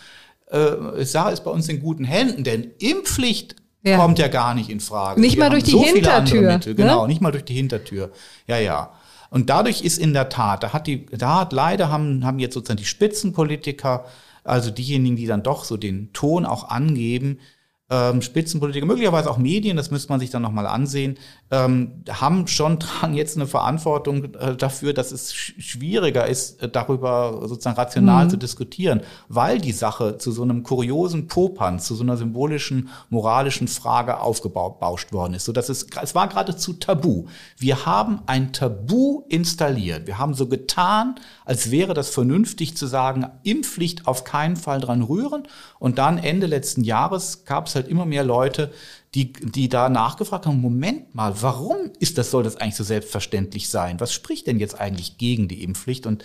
äh, Sache ist bei uns in guten Händen, denn Impfpflicht ja. kommt ja gar nicht in Frage. Nicht Wir mal durch die so Hintertür. Ne? Genau, nicht mal durch die Hintertür. Ja, ja. Und dadurch ist in der Tat, da hat die, da hat leider haben, haben jetzt sozusagen die Spitzenpolitiker, also diejenigen, die dann doch so den Ton auch angeben, ähm, Spitzenpolitiker, möglicherweise auch Medien, das müsste man sich dann nochmal ansehen, ähm, haben schon dran jetzt eine Verantwortung äh, dafür, dass es sch schwieriger ist, äh, darüber sozusagen rational mhm. zu diskutieren, weil die Sache zu so einem kuriosen Popanz, zu so einer symbolischen, moralischen Frage aufgebauscht worden ist. So dass es, es war geradezu tabu. Wir haben ein Tabu installiert. Wir haben so getan, als wäre das vernünftig zu sagen, Impfpflicht auf keinen Fall dran rühren. Und dann Ende letzten Jahres gab es halt immer mehr Leute, die, die da nachgefragt haben, Moment mal, warum ist das, soll das eigentlich so selbstverständlich sein? Was spricht denn jetzt eigentlich gegen die Impfpflicht? Und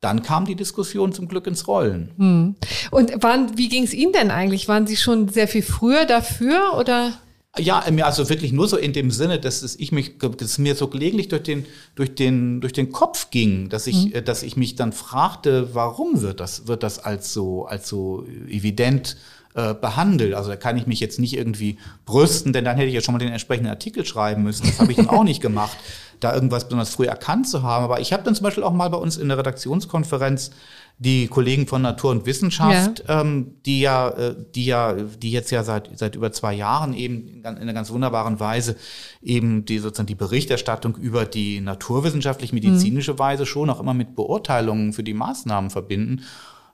dann kam die Diskussion zum Glück ins Rollen. Hm. Und waren, wie ging es Ihnen denn eigentlich? Waren Sie schon sehr viel früher dafür oder? Ja, also wirklich nur so in dem Sinne, dass es ich mich, dass es mir so gelegentlich durch den, durch den, durch den Kopf ging, dass ich, mhm. dass ich mich dann fragte, warum wird das, wird das als so, als so evident äh, behandelt. Also da kann ich mich jetzt nicht irgendwie brüsten, denn dann hätte ich ja schon mal den entsprechenden Artikel schreiben müssen. Das habe ich dann auch nicht gemacht, da irgendwas besonders früh erkannt zu haben. Aber ich habe dann zum Beispiel auch mal bei uns in der Redaktionskonferenz die Kollegen von Natur und Wissenschaft, ja. Ähm, die ja, äh, die ja, die jetzt ja seit seit über zwei Jahren eben in, in einer ganz wunderbaren Weise eben die sozusagen die Berichterstattung über die naturwissenschaftlich-medizinische mhm. Weise schon auch immer mit Beurteilungen für die Maßnahmen verbinden.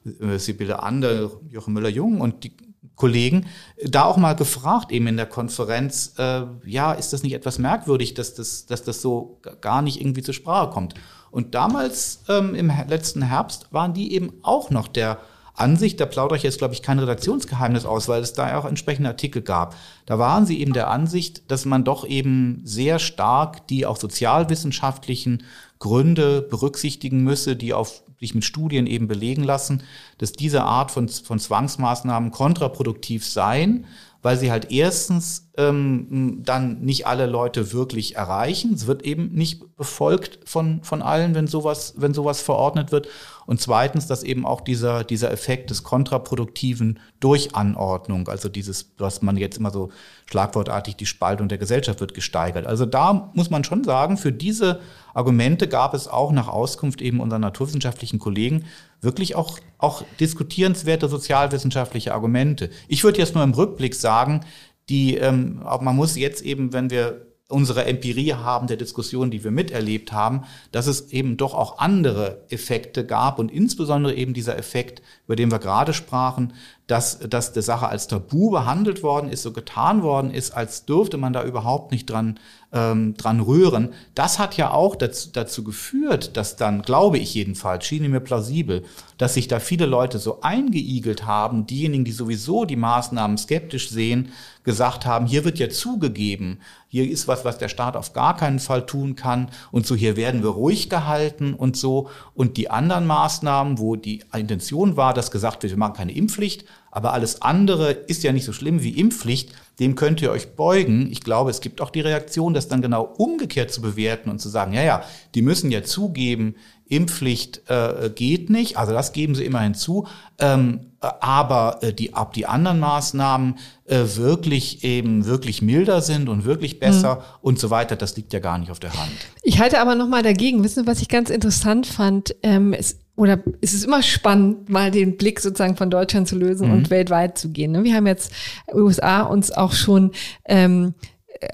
Äh, Sibylle Ander, Jochen Müller-Jung und die Kollegen da auch mal gefragt, eben in der Konferenz, äh, ja, ist das nicht etwas merkwürdig, dass das, dass das so gar nicht irgendwie zur Sprache kommt? Und damals, ähm, im letzten Herbst, waren die eben auch noch der Ansicht, da plaudere ich jetzt, glaube ich, kein Redaktionsgeheimnis aus, weil es da ja auch entsprechende Artikel gab. Da waren sie eben der Ansicht, dass man doch eben sehr stark die auch sozialwissenschaftlichen Gründe berücksichtigen müsse, die auf sich mit Studien eben belegen lassen, dass diese Art von, von Zwangsmaßnahmen kontraproduktiv seien, weil sie halt erstens ähm, dann nicht alle Leute wirklich erreichen. Es wird eben nicht befolgt von, von allen, wenn sowas, wenn sowas verordnet wird. Und zweitens, dass eben auch dieser, dieser Effekt des kontraproduktiven Durchanordnung, also dieses, was man jetzt immer so schlagwortartig, die Spaltung der Gesellschaft wird gesteigert. Also da muss man schon sagen, für diese Argumente gab es auch nach Auskunft eben unserer naturwissenschaftlichen Kollegen wirklich auch, auch diskutierenswerte sozialwissenschaftliche Argumente. Ich würde jetzt nur im Rückblick sagen, die, ähm, man muss jetzt eben, wenn wir unsere Empirie haben der Diskussion, die wir miterlebt haben, dass es eben doch auch andere Effekte gab und insbesondere eben dieser Effekt, über den wir gerade sprachen, dass, dass die Sache als Tabu behandelt worden ist, so getan worden ist, als dürfte man da überhaupt nicht dran ähm, dran rühren. Das hat ja auch dazu, dazu geführt, dass dann, glaube ich jedenfalls, schien mir plausibel, dass sich da viele Leute so eingeigelt haben, diejenigen, die sowieso die Maßnahmen skeptisch sehen, gesagt haben, hier wird ja zugegeben, hier ist was, was der Staat auf gar keinen Fall tun kann und so hier werden wir ruhig gehalten und so. Und die anderen Maßnahmen, wo die Intention war, dass gesagt wird, wir machen keine Impfpflicht, aber alles andere ist ja nicht so schlimm wie Impfpflicht, dem könnt ihr euch beugen. Ich glaube, es gibt auch die Reaktion, das dann genau umgekehrt zu bewerten und zu sagen, ja, ja, die müssen ja zugeben, Impfpflicht äh, geht nicht, also das geben sie immerhin zu, ähm, aber äh, die, ab die anderen Maßnahmen äh, wirklich eben wirklich milder sind und wirklich besser mhm. und so weiter, das liegt ja gar nicht auf der Hand. Ich halte aber nochmal dagegen, wissen Sie, was ich ganz interessant fand, ähm, es, oder es ist immer spannend, mal den Blick sozusagen von Deutschland zu lösen mhm. und weltweit zu gehen. Ne? Wir haben jetzt USA uns auch schon ähm,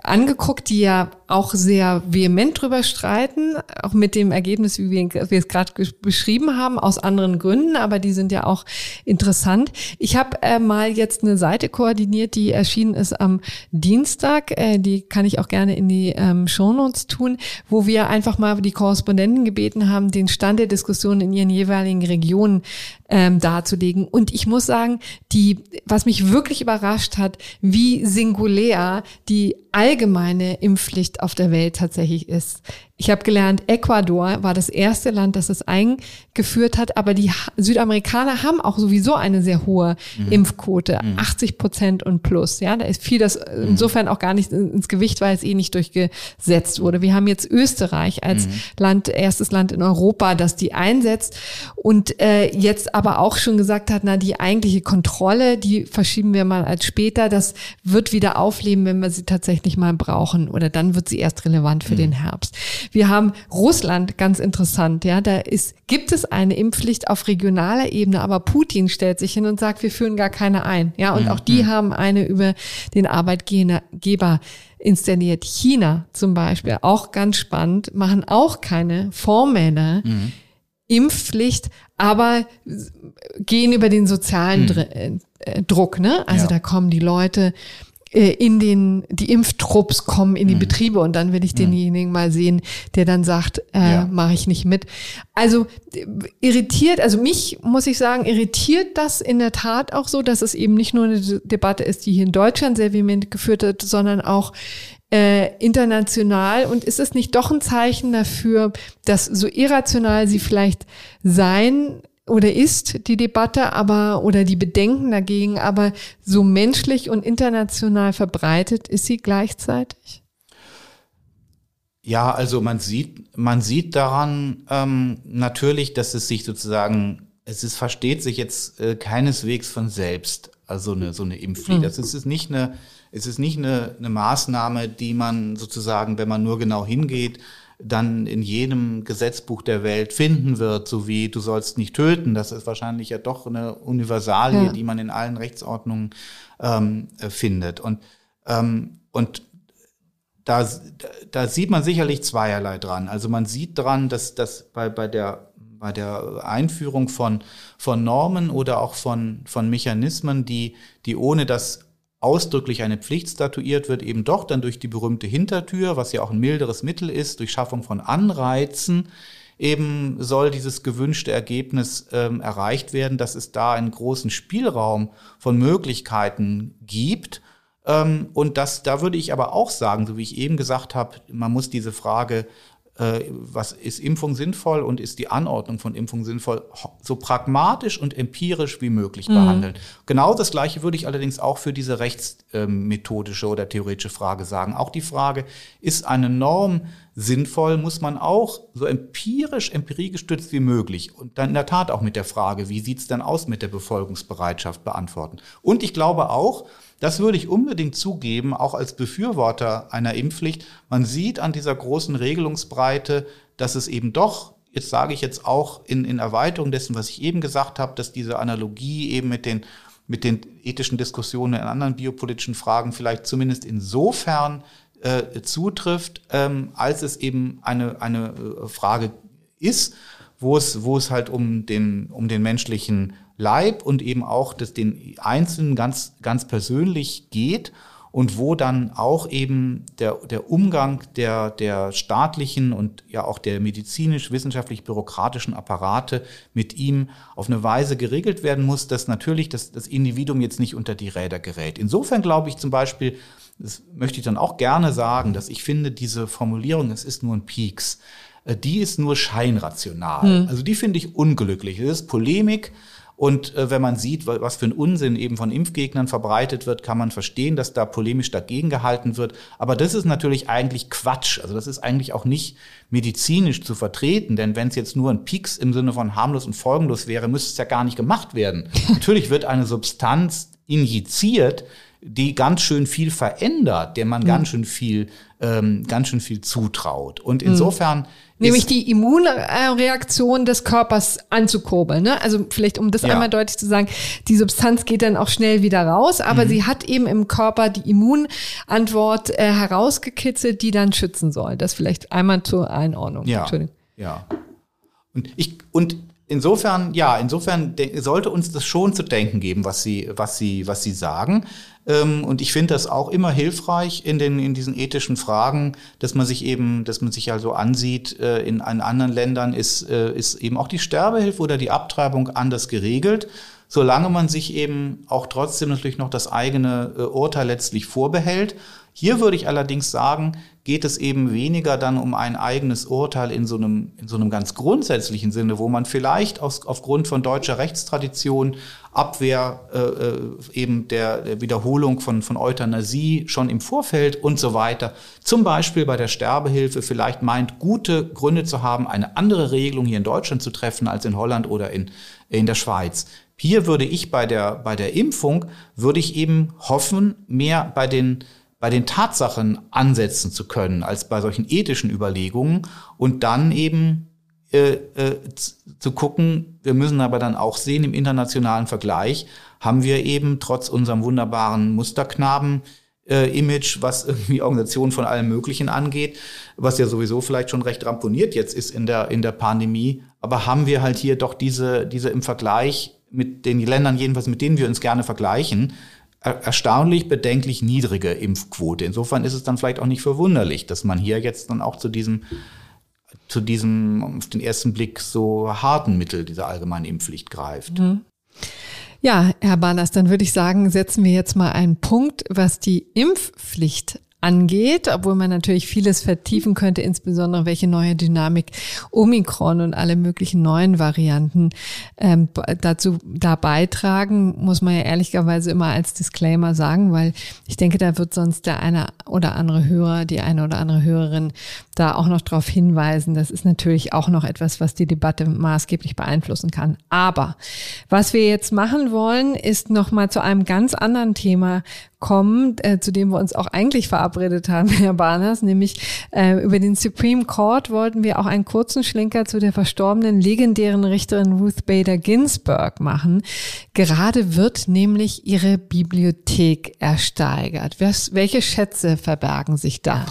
angeguckt, die ja auch sehr vehement drüber streiten, auch mit dem Ergebnis, wie wir, wir es gerade beschrieben haben, aus anderen Gründen, aber die sind ja auch interessant. Ich habe äh, mal jetzt eine Seite koordiniert, die erschienen ist am Dienstag, äh, die kann ich auch gerne in die ähm, Shownotes tun, wo wir einfach mal die Korrespondenten gebeten haben, den Stand der Diskussion in ihren jeweiligen Regionen ähm, darzulegen. Und ich muss sagen, die, was mich wirklich überrascht hat, wie singulär die allgemeine Impfpflicht auf der Welt tatsächlich ist. Ich habe gelernt, Ecuador war das erste Land, das es eingeführt hat, aber die Südamerikaner haben auch sowieso eine sehr hohe mhm. Impfquote, mhm. 80 Prozent und plus. Ja, da ist viel das mhm. insofern auch gar nicht ins Gewicht, weil es eh nicht durchgesetzt wurde. Wir haben jetzt Österreich als mhm. Land, erstes Land in Europa, das die einsetzt und äh, jetzt aber auch schon gesagt hat, na die eigentliche Kontrolle, die verschieben wir mal als später. Das wird wieder aufleben, wenn wir sie tatsächlich mal brauchen oder dann wird sie erst relevant für mhm. den Herbst. Wir haben Russland, ganz interessant, ja, da ist, gibt es eine Impfpflicht auf regionaler Ebene, aber Putin stellt sich hin und sagt, wir führen gar keine ein, ja, und mhm. auch die mhm. haben eine über den Arbeitgeber installiert. China zum Beispiel, auch ganz spannend, machen auch keine formelle mhm. Impfpflicht, aber gehen über den sozialen mhm. Druck, ne? Also ja. da kommen die Leute äh, in den, die Impftrupps kommen in die mhm. Betriebe und dann will ich mhm. denjenigen mal sehen, der dann sagt, äh, ja. mache ich nicht mit. Also irritiert, also mich muss ich sagen, irritiert das in der Tat auch so, dass es eben nicht nur eine Debatte ist, die hier in Deutschland sehr vehement geführt wird, sondern auch äh, international. Und ist es nicht doch ein Zeichen dafür, dass so irrational sie vielleicht sein oder ist die Debatte aber oder die Bedenken dagegen, aber so menschlich und international verbreitet ist sie gleichzeitig? Ja, also man sieht, man sieht daran ähm, natürlich, dass es sich sozusagen, es ist, versteht sich jetzt äh, keineswegs von selbst. also eine, so eine Impfpflicht. Mhm. Das ist nicht eine, es ist nicht eine, eine Maßnahme, die man sozusagen, wenn man nur genau hingeht, dann in jedem Gesetzbuch der Welt finden wird, so wie du sollst nicht töten. Das ist wahrscheinlich ja doch eine Universalie, ja. die man in allen Rechtsordnungen ähm, findet. Und, ähm, und da, da sieht man sicherlich zweierlei dran. Also man sieht dran, dass, dass bei, bei der bei der Einführung von, von Normen oder auch von, von Mechanismen, die, die ohne dass ausdrücklich eine Pflicht statuiert wird, eben doch dann durch die berühmte Hintertür, was ja auch ein milderes Mittel ist, durch Schaffung von Anreizen, eben soll dieses gewünschte Ergebnis ähm, erreicht werden, dass es da einen großen Spielraum von Möglichkeiten gibt. Ähm, und das, da würde ich aber auch sagen, so wie ich eben gesagt habe, man muss diese Frage was ist Impfung sinnvoll und ist die Anordnung von Impfung sinnvoll, so pragmatisch und empirisch wie möglich mhm. behandeln. Genau das Gleiche würde ich allerdings auch für diese rechtsmethodische oder theoretische Frage sagen. Auch die Frage, ist eine Norm sinnvoll, muss man auch so empirisch, empiriegestützt wie möglich und dann in der Tat auch mit der Frage, wie sieht's denn aus mit der Befolgungsbereitschaft beantworten. Und ich glaube auch, das würde ich unbedingt zugeben, auch als Befürworter einer Impfpflicht. Man sieht an dieser großen Regelungsbreite, dass es eben doch, jetzt sage ich jetzt auch in, in Erweiterung dessen, was ich eben gesagt habe, dass diese Analogie eben mit den, mit den ethischen Diskussionen in anderen biopolitischen Fragen vielleicht zumindest insofern äh, zutrifft, ähm, als es eben eine, eine äh, Frage ist, wo es, wo es halt um den, um den menschlichen Leib und eben auch das den Einzelnen ganz, ganz persönlich geht und wo dann auch eben der, der Umgang der, der staatlichen und ja auch der medizinisch-wissenschaftlich-bürokratischen Apparate mit ihm auf eine Weise geregelt werden muss, dass natürlich das, das Individuum jetzt nicht unter die Räder gerät. Insofern glaube ich zum Beispiel, das möchte ich dann auch gerne sagen, dass ich finde, diese Formulierung, es ist nur ein Peaks, äh, die ist nur scheinrational. Hm. Also die finde ich unglücklich. Es ist Polemik, und äh, wenn man sieht, was für ein Unsinn eben von Impfgegnern verbreitet wird, kann man verstehen, dass da polemisch dagegen gehalten wird. Aber das ist natürlich eigentlich Quatsch. Also das ist eigentlich auch nicht medizinisch zu vertreten, denn wenn es jetzt nur ein Pieks im Sinne von harmlos und folgenlos wäre, müsste es ja gar nicht gemacht werden. natürlich wird eine Substanz injiziert, die ganz schön viel verändert, der man mhm. ganz schön viel, ähm, ganz schön viel zutraut. Und mhm. insofern Nämlich die Immunreaktion des Körpers anzukurbeln. Ne? Also vielleicht, um das ja. einmal deutlich zu sagen, die Substanz geht dann auch schnell wieder raus, aber mhm. sie hat eben im Körper die Immunantwort äh, herausgekitzelt, die dann schützen soll. Das vielleicht einmal zur Einordnung. Ja. Ja. Und ich, und insofern, ja, insofern sollte uns das schon zu denken geben, was Sie, was Sie, was Sie sagen. Ähm, und ich finde das auch immer hilfreich in den, in diesen ethischen Fragen, dass man sich eben, dass man sich also ansieht, äh, in, in anderen Ländern ist, äh, ist eben auch die Sterbehilfe oder die Abtreibung anders geregelt solange man sich eben auch trotzdem natürlich noch das eigene äh, Urteil letztlich vorbehält. Hier würde ich allerdings sagen, geht es eben weniger dann um ein eigenes Urteil in so einem, in so einem ganz grundsätzlichen Sinne, wo man vielleicht aus, aufgrund von deutscher Rechtstradition Abwehr äh, äh, eben der, der Wiederholung von, von Euthanasie schon im Vorfeld und so weiter, zum Beispiel bei der Sterbehilfe vielleicht meint, gute Gründe zu haben, eine andere Regelung hier in Deutschland zu treffen als in Holland oder in, in der Schweiz. Hier würde ich bei der, bei der Impfung, würde ich eben hoffen, mehr bei den, bei den Tatsachen ansetzen zu können, als bei solchen ethischen Überlegungen und dann eben äh, äh, zu gucken, wir müssen aber dann auch sehen, im internationalen Vergleich haben wir eben trotz unserem wunderbaren Musterknaben äh, Image, was irgendwie Organisationen von allem Möglichen angeht, was ja sowieso vielleicht schon recht ramponiert jetzt ist in der, in der Pandemie. Aber haben wir halt hier doch diese, diese im Vergleich mit den Ländern jedenfalls, mit denen wir uns gerne vergleichen, erstaunlich bedenklich niedrige Impfquote. Insofern ist es dann vielleicht auch nicht verwunderlich, dass man hier jetzt dann auch zu diesem zu diesem auf den ersten Blick so harten Mittel dieser allgemeinen Impfpflicht greift. Mhm. Ja, Herr Barnas, dann würde ich sagen, setzen wir jetzt mal einen Punkt, was die Impfpflicht angeht, obwohl man natürlich vieles vertiefen könnte, insbesondere welche neue Dynamik Omikron und alle möglichen neuen Varianten ähm, dazu da beitragen, muss man ja ehrlicherweise immer als Disclaimer sagen, weil ich denke, da wird sonst der eine oder andere Hörer, die eine oder andere Hörerin da auch noch darauf hinweisen. Das ist natürlich auch noch etwas, was die Debatte maßgeblich beeinflussen kann. Aber was wir jetzt machen wollen, ist nochmal zu einem ganz anderen Thema kommen, äh, zu dem wir uns auch eigentlich verabredet haben, Herr Barners, nämlich äh, über den Supreme Court wollten wir auch einen kurzen Schlenker zu der verstorbenen legendären Richterin Ruth Bader Ginsburg machen. Gerade wird nämlich ihre Bibliothek ersteigert. Was, welche Schätze verbergen sich da?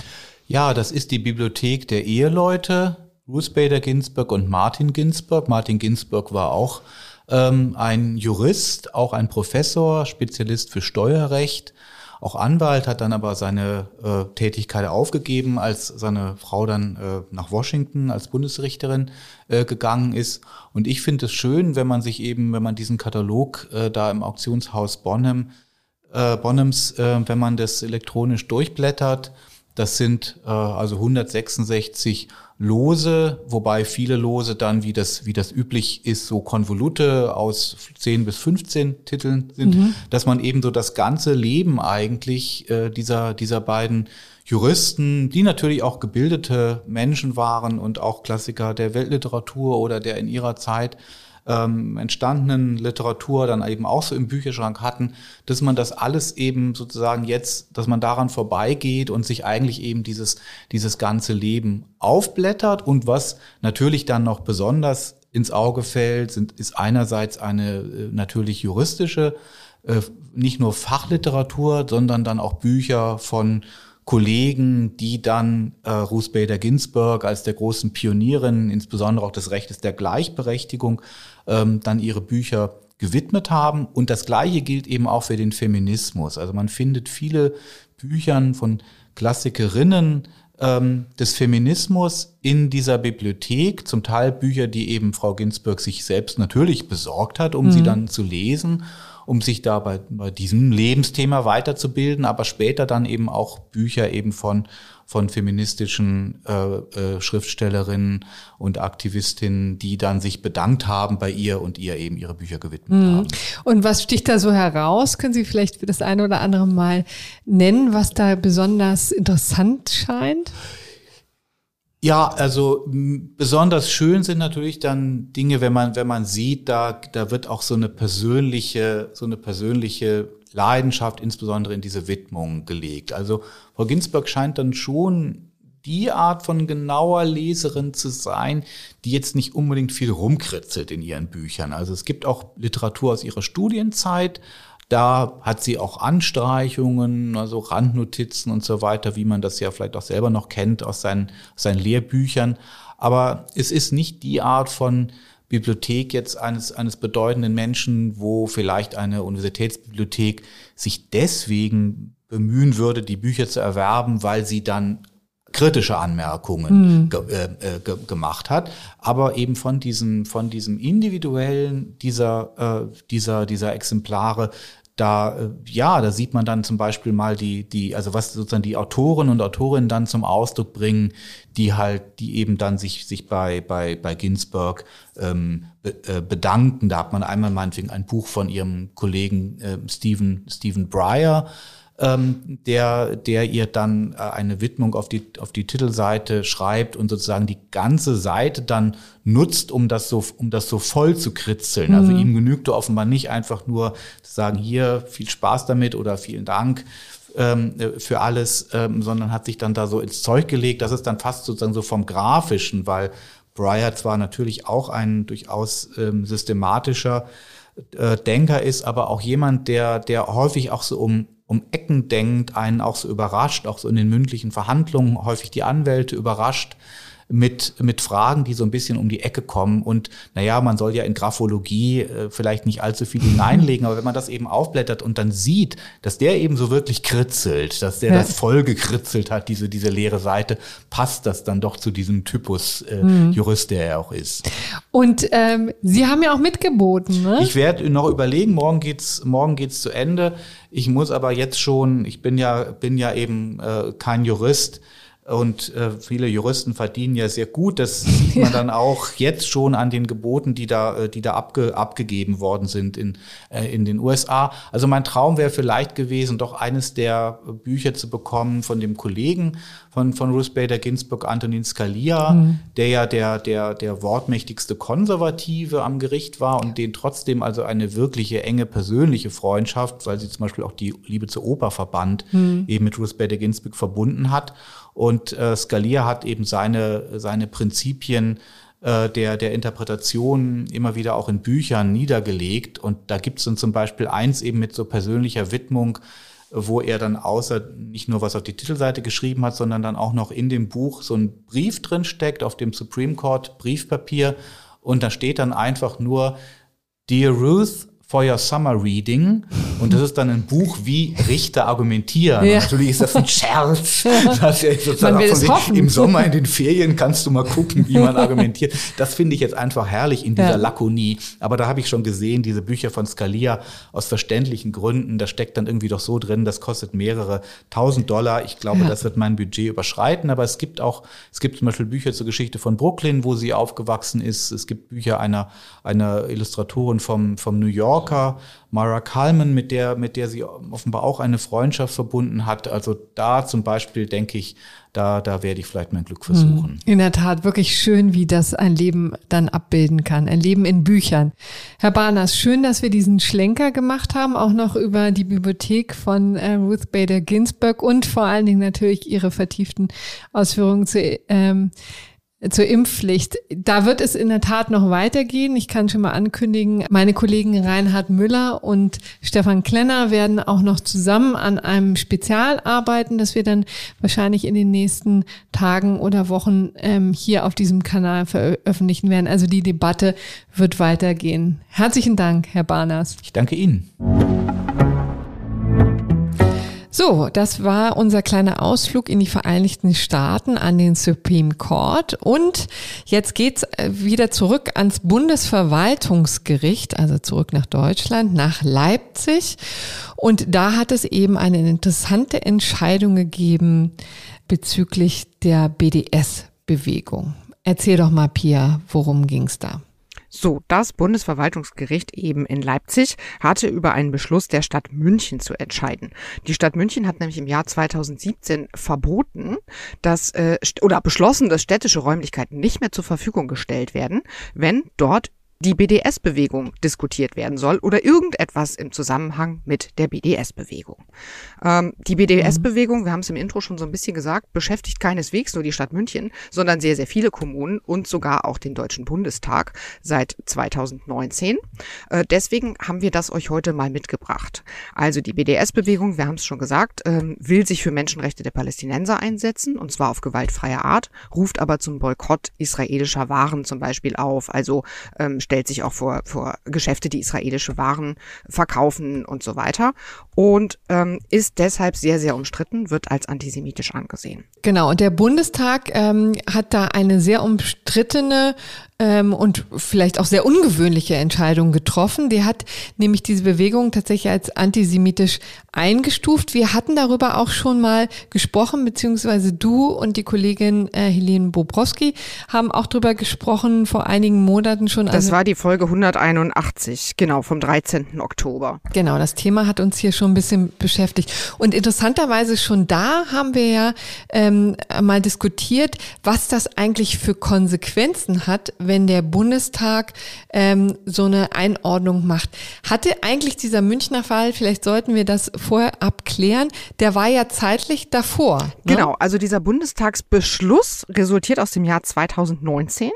Ja, das ist die Bibliothek der Eheleute, Ruth Bader Ginsburg und Martin Ginsburg. Martin Ginsburg war auch ähm, ein Jurist, auch ein Professor, Spezialist für Steuerrecht, auch Anwalt, hat dann aber seine äh, Tätigkeit aufgegeben, als seine Frau dann äh, nach Washington als Bundesrichterin äh, gegangen ist. Und ich finde es schön, wenn man sich eben, wenn man diesen Katalog äh, da im Auktionshaus Bonham, äh, Bonhams, äh, wenn man das elektronisch durchblättert, das sind äh, also 166 Lose, wobei viele Lose dann, wie das, wie das üblich ist, so Konvolute aus 10 bis 15 Titeln sind, mhm. dass man eben so das ganze Leben eigentlich äh, dieser, dieser beiden Juristen, die natürlich auch gebildete Menschen waren und auch Klassiker der Weltliteratur oder der in ihrer Zeit ähm, entstandenen Literatur dann eben auch so im Bücherschrank hatten, dass man das alles eben sozusagen jetzt, dass man daran vorbeigeht und sich eigentlich eben dieses, dieses ganze Leben aufblättert. Und was natürlich dann noch besonders ins Auge fällt, sind, ist einerseits eine äh, natürlich juristische, äh, nicht nur Fachliteratur, sondern dann auch Bücher von Kollegen, die dann äh, Ruth Bader Ginsburg als der großen Pionierin, insbesondere auch des Rechtes der Gleichberechtigung, ähm, dann ihre Bücher gewidmet haben. Und das Gleiche gilt eben auch für den Feminismus. Also man findet viele Büchern von Klassikerinnen ähm, des Feminismus in dieser Bibliothek, zum Teil Bücher, die eben Frau Ginsburg sich selbst natürlich besorgt hat, um mhm. sie dann zu lesen, um sich da bei, bei diesem Lebensthema weiterzubilden, aber später dann eben auch Bücher eben von von feministischen äh, äh, Schriftstellerinnen und Aktivistinnen, die dann sich bedankt haben bei ihr und ihr eben ihre Bücher gewidmet mhm. haben. Und was sticht da so heraus? Können Sie vielleicht für das eine oder andere mal nennen, was da besonders interessant scheint? Ja, also besonders schön sind natürlich dann Dinge, wenn man wenn man sieht, da da wird auch so eine persönliche so eine persönliche Leidenschaft insbesondere in diese Widmung gelegt. Also Frau Ginsburg scheint dann schon die Art von genauer Leserin zu sein, die jetzt nicht unbedingt viel rumkritzelt in ihren Büchern. Also es gibt auch Literatur aus ihrer Studienzeit. Da hat sie auch Anstreichungen, also Randnotizen und so weiter, wie man das ja vielleicht auch selber noch kennt aus seinen, seinen Lehrbüchern. Aber es ist nicht die Art von Bibliothek jetzt eines, eines bedeutenden Menschen, wo vielleicht eine Universitätsbibliothek sich deswegen bemühen würde, die Bücher zu erwerben, weil sie dann kritische Anmerkungen mhm. ge, äh, ge, gemacht hat, aber eben von diesem von diesem individuellen dieser äh, dieser dieser Exemplare da, äh, ja, da sieht man dann zum Beispiel mal die, die, also was sozusagen die Autoren und Autorinnen dann zum Ausdruck bringen, die halt, die eben dann sich, sich bei, bei, bei Ginsburg ähm, be, äh, bedanken. Da hat man einmal meinetwegen ein Buch von ihrem Kollegen äh, Stephen, Stephen Breyer, ähm, der, der ihr dann äh, eine Widmung auf die, auf die Titelseite schreibt und sozusagen die ganze Seite dann nutzt, um das so, um das so voll zu kritzeln. Also mhm. Also ihm genügte offenbar nicht einfach nur zu sagen, hier viel Spaß damit oder vielen Dank ähm, für alles, ähm, sondern hat sich dann da so ins Zeug gelegt. Das ist dann fast sozusagen so vom Grafischen, weil Breyer zwar natürlich auch ein durchaus ähm, systematischer äh, Denker ist, aber auch jemand, der, der häufig auch so um um Ecken denkt, einen auch so überrascht, auch so in den mündlichen Verhandlungen häufig die Anwälte überrascht mit, mit Fragen, die so ein bisschen um die Ecke kommen. Und naja, man soll ja in Graphologie äh, vielleicht nicht allzu viel hineinlegen, aber wenn man das eben aufblättert und dann sieht, dass der eben so wirklich kritzelt, dass der ja. das voll gekritzelt hat, diese, diese leere Seite, passt das dann doch zu diesem Typus äh, mhm. Jurist, der er auch ist. Und ähm, Sie haben ja auch mitgeboten, ne? Ich werde noch überlegen, morgen geht's, morgen geht's zu Ende. Ich muss aber jetzt schon, ich bin ja, bin ja eben äh, kein Jurist, Und äh, viele Juristen verdienen ja sehr gut. Das sieht man dann auch jetzt schon an den Geboten, die da, äh, die da abge, abgegeben worden sind in, äh, in den USA. Also mein Traum wäre vielleicht gewesen, doch eines der Bücher zu bekommen von dem Kollegen von, von Ruth Bader Ginsburg, Antonin Scalia, mhm. der ja der, der, der wortmächtigste Konservative am Gericht war und den trotzdem also eine wirkliche enge persönliche Freundschaft, weil sie zum Beispiel auch die Liebe zur Oper verband, mhm. eben mit Ruth Bader Ginsburg verbunden hat. Und äh, Scalia hat eben seine, seine Prinzipien äh, der, der Interpretation immer wieder auch in Büchern niedergelegt. Und da gibt es dann zum Beispiel eins eben mit so persönlicher Widmung, wo er dann außer nicht nur was auf die Titelseite geschrieben hat, sondern dann auch noch in dem Buch so ein Brief drin steckt auf dem Supreme Court Briefpapier. Und da steht dann einfach nur, Dear Ruth, for your summer reading. Und das ist dann ein Buch, wie Richter argumentieren. Ja. Natürlich ist das ein Scherz. Das ja sozusagen hoffen. Im Sommer in den Ferien kannst du mal gucken, wie man argumentiert. Das finde ich jetzt einfach herrlich in dieser ja. Lakonie. Aber da habe ich schon gesehen, diese Bücher von Scalia aus verständlichen Gründen, da steckt dann irgendwie doch so drin, das kostet mehrere tausend Dollar. Ich glaube, ja. das wird mein Budget überschreiten. Aber es gibt auch, es gibt zum Beispiel Bücher zur Geschichte von Brooklyn, wo sie aufgewachsen ist. Es gibt Bücher einer, einer Illustratorin vom, vom New York Yorker, Mara Kalman, mit der, mit der sie offenbar auch eine Freundschaft verbunden hat. Also da zum Beispiel denke ich, da, da werde ich vielleicht mein Glück versuchen. Hm. In der Tat, wirklich schön, wie das ein Leben dann abbilden kann. Ein Leben in Büchern. Herr Barners, schön, dass wir diesen Schlenker gemacht haben, auch noch über die Bibliothek von äh, Ruth Bader Ginsburg und vor allen Dingen natürlich Ihre vertieften Ausführungen zu ähm, zur Impfpflicht. Da wird es in der Tat noch weitergehen. Ich kann schon mal ankündigen, meine Kollegen Reinhard Müller und Stefan Klenner werden auch noch zusammen an einem Spezial arbeiten, das wir dann wahrscheinlich in den nächsten Tagen oder Wochen ähm, hier auf diesem Kanal veröffentlichen werden. Also die Debatte wird weitergehen. Herzlichen Dank, Herr Barners. Ich danke Ihnen. So, das war unser kleiner Ausflug in die Vereinigten Staaten an den Supreme Court. Und jetzt geht's äh, wieder zurück ans Bundesverwaltungsgericht, also zurück nach Deutschland, nach Leipzig. Und da hat es eben eine interessante Entscheidung gegeben bezüglich der BDS-Bewegung. Erzähl doch mal, Pia, worum ging's da? So, das Bundesverwaltungsgericht eben in Leipzig hatte über einen Beschluss der Stadt München zu entscheiden. Die Stadt München hat nämlich im Jahr 2017 verboten, dass äh, oder beschlossen, dass städtische Räumlichkeiten nicht mehr zur Verfügung gestellt werden, wenn dort die BDS-Bewegung diskutiert werden soll oder irgendetwas im Zusammenhang mit der BDS-Bewegung. Ähm, die BDS-Bewegung, wir haben es im Intro schon so ein bisschen gesagt, beschäftigt keineswegs nur die Stadt München, sondern sehr, sehr viele Kommunen und sogar auch den Deutschen Bundestag seit 2019. Äh, deswegen haben wir das euch heute mal mitgebracht. Also die BDS-Bewegung, wir haben es schon gesagt, ähm, will sich für Menschenrechte der Palästinenser einsetzen, und zwar auf gewaltfreie Art, ruft aber zum Boykott israelischer Waren zum Beispiel auf, also ähm, stellt sich auch vor, vor Geschäfte, die israelische Waren verkaufen und so weiter. Und ähm, ist deshalb sehr, sehr umstritten, wird als antisemitisch angesehen. Genau, und der Bundestag ähm, hat da eine sehr umstrittene ähm, und vielleicht auch sehr ungewöhnliche Entscheidung getroffen. Die hat nämlich diese Bewegung tatsächlich als antisemitisch eingestuft. Wir hatten darüber auch schon mal gesprochen, beziehungsweise du und die Kollegin äh, Helene Bobrowski haben auch drüber gesprochen vor einigen Monaten schon. Das also, war die Folge 181, genau, vom 13. Oktober. Genau, das Thema hat uns hier schon ein bisschen beschäftigt. Und interessanterweise schon da haben wir ja ähm, mal diskutiert, was das eigentlich für Konsequenzen hat, wenn der Bundestag ähm, so eine Einordnung macht. Hatte eigentlich dieser Münchner Fall, vielleicht sollten wir das vorher abklären, der war ja zeitlich davor. Ne? Genau, also dieser Bundestagsbeschluss resultiert aus dem Jahr 2019.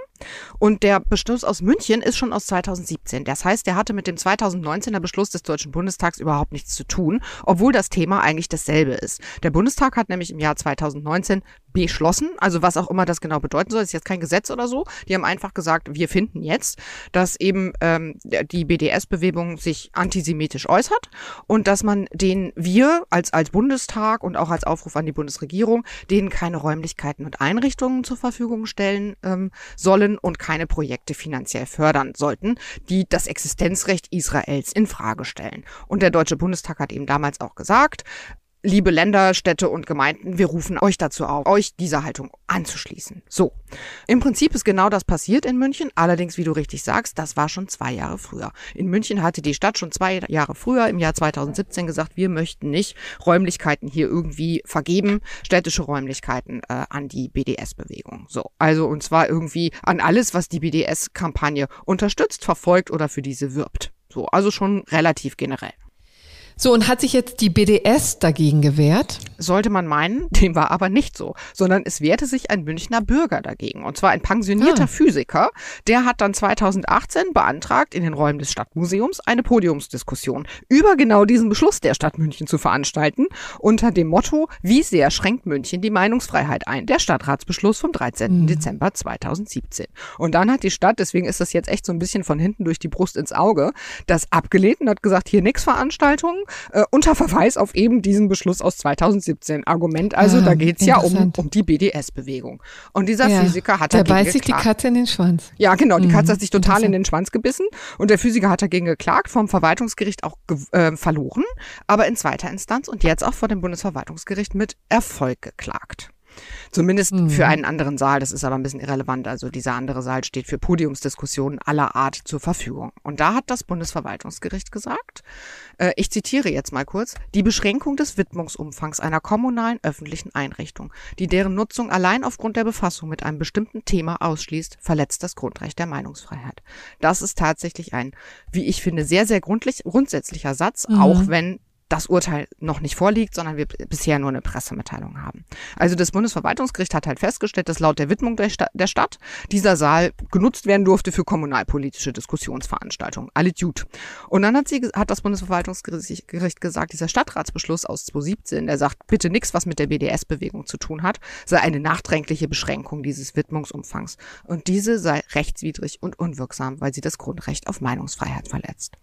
Und der Beschluss aus München ist schon aus 2017. Das heißt, der hatte mit dem 2019er Beschluss des Deutschen Bundestags überhaupt nichts zu tun, obwohl das Thema eigentlich dasselbe ist. Der Bundestag hat nämlich im Jahr 2019 beschlossen, also was auch immer das genau bedeuten soll, ist jetzt kein Gesetz oder so. Die haben einfach gesagt, wir finden jetzt, dass eben ähm, die BDS-Bewegung sich antisemitisch äußert und dass man den wir als als Bundestag und auch als Aufruf an die Bundesregierung denen keine Räumlichkeiten und Einrichtungen zur Verfügung stellen ähm, sollen und keine Projekte finanziell fördern sollten, die das Existenzrecht Israels in Frage stellen. Und der Deutsche Bundestag hat eben damals auch gesagt, liebe Länder, Städte und Gemeinden, wir rufen euch dazu auf, euch dieser Haltung anzuschließen. So. Im Prinzip ist genau das passiert in München. Allerdings, wie du richtig sagst, das war schon zwei Jahre früher. In München hatte die Stadt schon zwei Jahre früher, im Jahr 2017, gesagt, wir möchten nicht Räumlichkeiten hier irgendwie vergeben, städtische Räumlichkeiten äh, an die BDS-Bewegung. So. Also, und zwar irgendwie an alles, was die BDS-Kampagne unterstützt, verfolgt oder für diese wirbt. So. Also schon relativ generell. So, und hat sich jetzt die BDS dagegen gewehrt? Sollte man meinen, dem war aber nicht so, sondern es wehrte sich ein Münchner Bürger dagegen. Und zwar ein pensionierter ah. Physiker, der hat dann 2018 beantragt, in den Räumen des Stadtmuseums eine Podiumsdiskussion über genau diesen Beschluss der Stadt München zu veranstalten, unter dem Motto, wie sehr schränkt München die Meinungsfreiheit ein? Der Stadtratsbeschluss vom 13. Mhm. Dezember 2017. Und dann hat die Stadt, deswegen ist das jetzt echt so ein bisschen von hinten durch die Brust ins Auge, das abgelehnt und hat gesagt, hier nix Veranstaltungen, äh, unter Verweis auf eben diesen Beschluss aus 2017. Argument also, ah, da geht's ja um, um die BDS-Bewegung. Und dieser ja, Physiker hat dagegen geklagt. Der beißt sich die Katze in den Schwanz. Ja, genau, die mhm, Katze hat sich total in den Schwanz gebissen und der Physiker hat dagegen geklagt, vom Verwaltungsgericht auch äh, verloren, aber in zweiter Instanz und jetzt auch vor dem Bundesverwaltungsgericht mit Erfolg geklagt. Zumindest mhm. für einen anderen Saal, das ist aber ein bisschen irrelevant. Also dieser andere Saal steht für Podiumsdiskussionen aller Art zur Verfügung. Und da hat das Bundesverwaltungsgericht gesagt, äh, ich zitiere jetzt mal kurz, die Beschränkung des Widmungsumfangs einer kommunalen öffentlichen Einrichtung, die deren Nutzung allein aufgrund der Befassung mit einem bestimmten Thema ausschließt, verletzt das Grundrecht der Meinungsfreiheit. Das ist tatsächlich ein, wie ich finde, sehr, sehr grundsätzlicher Satz, mhm. auch wenn das Urteil noch nicht vorliegt, sondern wir bisher nur eine Pressemitteilung haben. Also das Bundesverwaltungsgericht hat halt festgestellt, dass laut der Widmung der, Sta der Stadt dieser Saal genutzt werden durfte für kommunalpolitische Diskussionsveranstaltungen. Alle gut. Und dann hat, sie, hat das Bundesverwaltungsgericht gesagt, dieser Stadtratsbeschluss aus 2017, der sagt, bitte nichts, was mit der BDS-Bewegung zu tun hat, sei eine nachträgliche Beschränkung dieses Widmungsumfangs. Und diese sei rechtswidrig und unwirksam, weil sie das Grundrecht auf Meinungsfreiheit verletzt.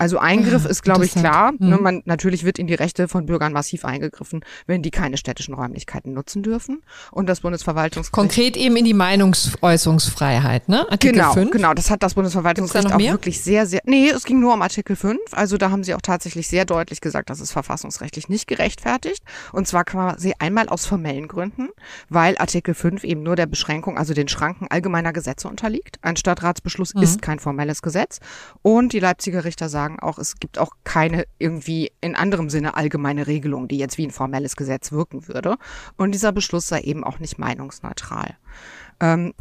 Also Eingriff ja, ist, glaube ich, klar. Mhm. Ne, man, natürlich wird in die Rechte von Bürgern massiv eingegriffen, wenn die keine städtischen Räumlichkeiten nutzen dürfen. Und das Bundesverwaltungsgericht. Konkret eben in die Meinungsäußerungsfreiheit, ne? Artikel genau, 5. genau. Das hat das Bundesverwaltungsgericht auch wirklich sehr, sehr. Nee, es ging nur um Artikel 5. Also da haben sie auch tatsächlich sehr deutlich gesagt, das ist verfassungsrechtlich nicht gerechtfertigt. Und zwar kann man sie einmal aus formellen Gründen, weil Artikel 5 eben nur der Beschränkung, also den Schranken allgemeiner Gesetze unterliegt. Ein Stadtratsbeschluss mhm. ist kein formelles Gesetz. Und die Leipziger Richter sagen, sagen auch, es gibt auch keine irgendwie in anderem Sinne allgemeine Regelung, die jetzt wie ein formelles Gesetz wirken würde. Und dieser Beschluss sei eben auch nicht meinungsneutral. Ähm,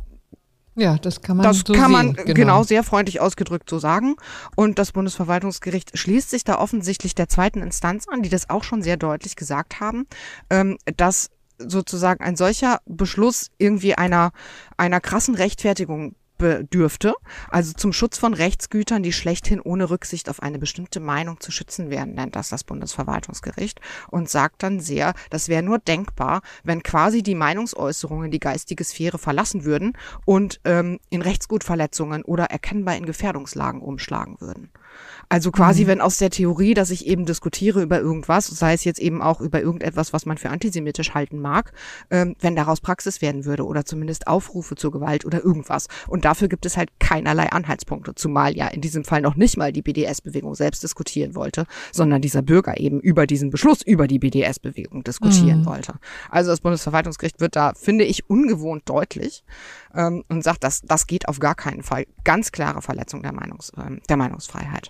ja, das kann man Das so kann man genau. genau. sehr freundlich ausgedrückt so sagen. Und das Bundesverwaltungsgericht schließt sich da offensichtlich der zweiten Instanz an, die das auch schon sehr deutlich gesagt haben, ähm, dass sozusagen ein solcher Beschluss irgendwie einer, einer krassen Rechtfertigung bedürfte, also zum Schutz von Rechtsgütern, die schlechthin ohne Rücksicht auf eine bestimmte Meinung zu schützen werden, nennt das das Bundesverwaltungsgericht und sagt dann sehr, das wäre nur denkbar, wenn quasi die Meinungsäußerungen die geistige Sphäre verlassen würden und ähm, in Rechtsgutverletzungen oder erkennbar in Gefährdungslagen umschlagen würden. Also quasi, mhm. wenn aus der Theorie, dass ich eben diskutiere über irgendwas, sei es jetzt eben auch über irgendetwas, was man für antisemitisch halten mag, ähm, wenn daraus Praxis werden würde oder zumindest Aufrufe zur Gewalt oder irgendwas. Und dafür gibt es halt keinerlei Anhaltspunkte, zumal ja in diesem Fall noch nicht mal die BDS-Bewegung selbst diskutieren wollte, sondern dieser Bürger eben über diesen Beschluss über die BDS-Bewegung diskutieren mhm. wollte. Also das Bundesverwaltungsgericht wird da, finde ich, ungewohnt deutlich ähm, und sagt, dass das geht auf gar keinen Fall. Ganz klare Verletzung der, Meinungs, äh, der Meinungsfreiheit. that.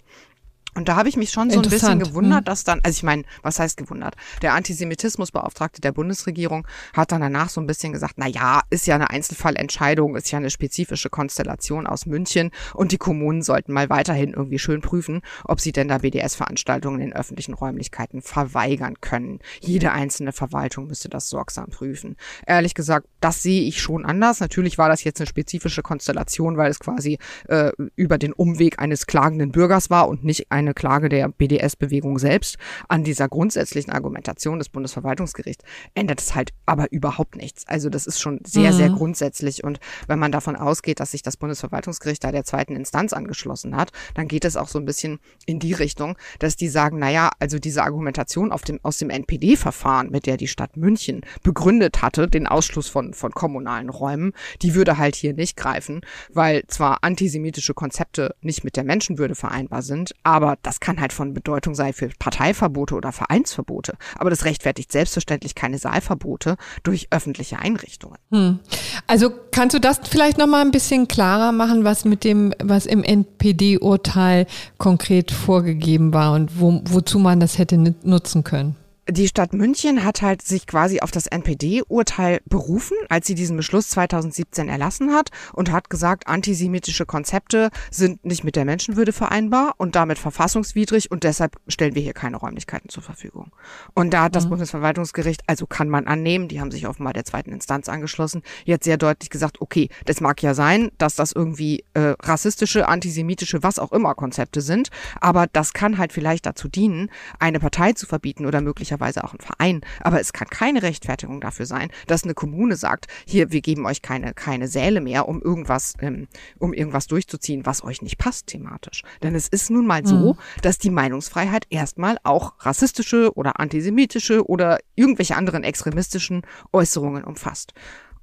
Und da habe ich mich schon so ein bisschen gewundert, hm. dass dann, also ich meine, was heißt gewundert? Der Antisemitismusbeauftragte der Bundesregierung hat dann danach so ein bisschen gesagt, na ja, ist ja eine Einzelfallentscheidung, ist ja eine spezifische Konstellation aus München und die Kommunen sollten mal weiterhin irgendwie schön prüfen, ob sie denn da BDS-Veranstaltungen in öffentlichen Räumlichkeiten verweigern können. Jede einzelne Verwaltung müsste das sorgsam prüfen. Ehrlich gesagt, das sehe ich schon anders. Natürlich war das jetzt eine spezifische Konstellation, weil es quasi äh, über den Umweg eines klagenden Bürgers war und nicht eine Klage der BDS-Bewegung selbst. An dieser grundsätzlichen Argumentation des Bundesverwaltungsgerichts ändert es halt aber überhaupt nichts. Also das ist schon sehr, mhm. sehr grundsätzlich. Und wenn man davon ausgeht, dass sich das Bundesverwaltungsgericht da der zweiten Instanz angeschlossen hat, dann geht es auch so ein bisschen in die Richtung, dass die sagen, naja, also diese Argumentation auf dem, aus dem NPD-Verfahren, mit der die Stadt München begründet hatte, den Ausschluss von, von kommunalen Räumen, die würde halt hier nicht greifen, weil zwar antisemitische Konzepte nicht mit der Menschenwürde vereinbar sind, aber Aber das kann halt von Bedeutung sein für Parteiverbote oder Vereinsverbote. Aber das rechtfertigt selbstverständlich keine Saalverbote durch öffentliche Einrichtungen. Hm. Also kannst du das vielleicht noch mal ein bisschen klarer machen, was mit dem, was im NPD-Urteil konkret vorgegeben war und wo, wozu man das hätte nutzen können? Die Stadt München hat halt sich quasi auf das NPD-Urteil berufen, als sie diesen Beschluss 2017 erlassen hat und hat gesagt, antisemitische Konzepte sind nicht mit der Menschenwürde vereinbar und damit verfassungswidrig und deshalb stellen wir hier keine Räumlichkeiten zur Verfügung. Und da hat das mhm. Bundesverwaltungsgericht, also kann man annehmen, die haben sich offenbar der zweiten Instanz angeschlossen, jetzt sehr deutlich gesagt, okay, das mag ja sein, dass das irgendwie äh, rassistische, antisemitische, was auch immer Konzepte sind, aber das kann halt vielleicht dazu dienen, eine Partei zu verbieten oder möglicherweise möglicherweise auch ein Verein. Aber es kann keine Rechtfertigung dafür sein, dass eine Kommune sagt, hier, wir geben euch keine, keine Säle mehr, um irgendwas, ähm, um irgendwas durchzuziehen, was euch nicht passt thematisch. Denn es ist nun mal so, mhm. dass die Meinungsfreiheit erstmal auch rassistische oder antisemitische oder irgendwelche anderen extremistischen Äußerungen umfasst.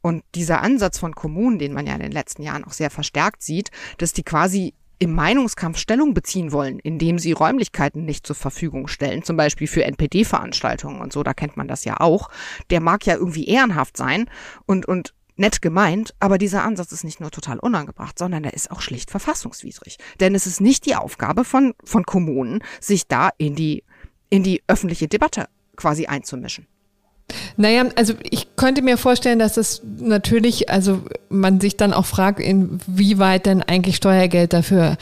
Und dieser Ansatz von Kommunen, den man ja in den letzten Jahren auch sehr verstärkt sieht, dass die quasi im Meinungskampf Stellung beziehen wollen, indem sie Räumlichkeiten nicht zur Verfügung stellen, zum Beispiel für NPD-Veranstaltungen und so, da kennt man das ja auch, der mag ja irgendwie ehrenhaft sein und, und nett gemeint, aber dieser Ansatz ist nicht nur total unangebracht, sondern er ist auch schlicht verfassungswidrig. Denn es ist nicht die Aufgabe von, von Kommunen, sich da in die, in die öffentliche Debatte quasi einzumischen. Naja, also ich könnte mir vorstellen, dass es natürlich, also man sich dann auch fragt, inwieweit denn eigentlich Steuergeld dafür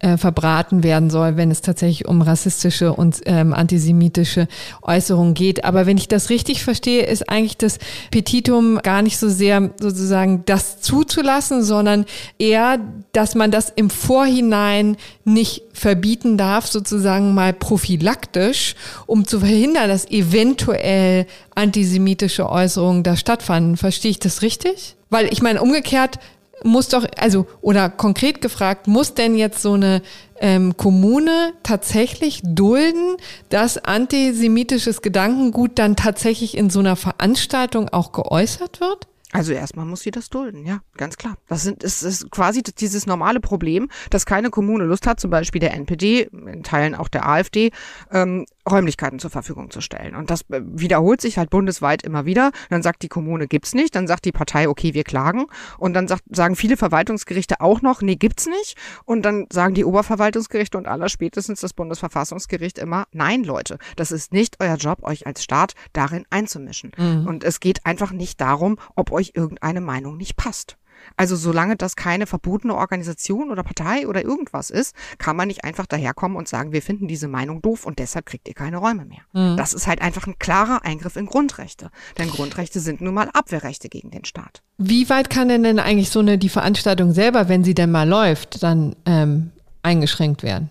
äh, verbraten werden soll, wenn es tatsächlich um rassistische und ähm, antisemitische Äußerungen geht. Aber wenn ich das richtig verstehe, ist eigentlich das Petitum gar nicht so sehr sozusagen das zuzulassen, sondern eher, dass man das im Vorhinein nicht verbieten darf, sozusagen mal prophylaktisch, um zu verhindern, dass eventuell antisemitische Äußerungen da stattfanden. Verstehe ich das richtig? Weil ich meine, umgekehrt muss doch, also, oder konkret gefragt, muss denn jetzt so eine ähm, Kommune tatsächlich dulden, dass antisemitisches Gedankengut dann tatsächlich in so einer Veranstaltung auch geäußert wird? Also erstmal muss sie das dulden, ja, ganz klar. Das sind, es ist quasi dieses normale Problem, dass keine Kommune Lust hat, zum Beispiel der NPD, in Teilen auch der AfD, ähm, Räumlichkeiten zur Verfügung zu stellen. Und das äh, wiederholt sich halt bundesweit immer wieder. Dann sagt die Kommune, gibt's nicht. Dann sagt die Partei, okay, wir klagen. Und dann sagt, sagen viele Verwaltungsgerichte auch noch, nee, gibt's nicht. Und dann sagen die Oberverwaltungsgerichte und aller spätestens das Bundesverfassungsgericht immer, nein, Leute, das ist nicht euer Job, euch als Staat darin einzumischen. Mhm. Und es geht einfach nicht darum, ob euch irgendeine Meinung nicht passt. Also solange das keine verbotene Organisation oder Partei oder irgendwas ist, kann man nicht einfach daherkommen und sagen, wir finden diese Meinung doof und deshalb kriegt ihr keine Räume mehr. Mhm. Das ist halt einfach ein klarer Eingriff in Grundrechte. Denn Grundrechte sind nun mal Abwehrrechte gegen den Staat. Wie weit kann denn denn eigentlich so eine die Veranstaltung selber, wenn sie denn mal läuft, dann ähm, eingeschränkt werden?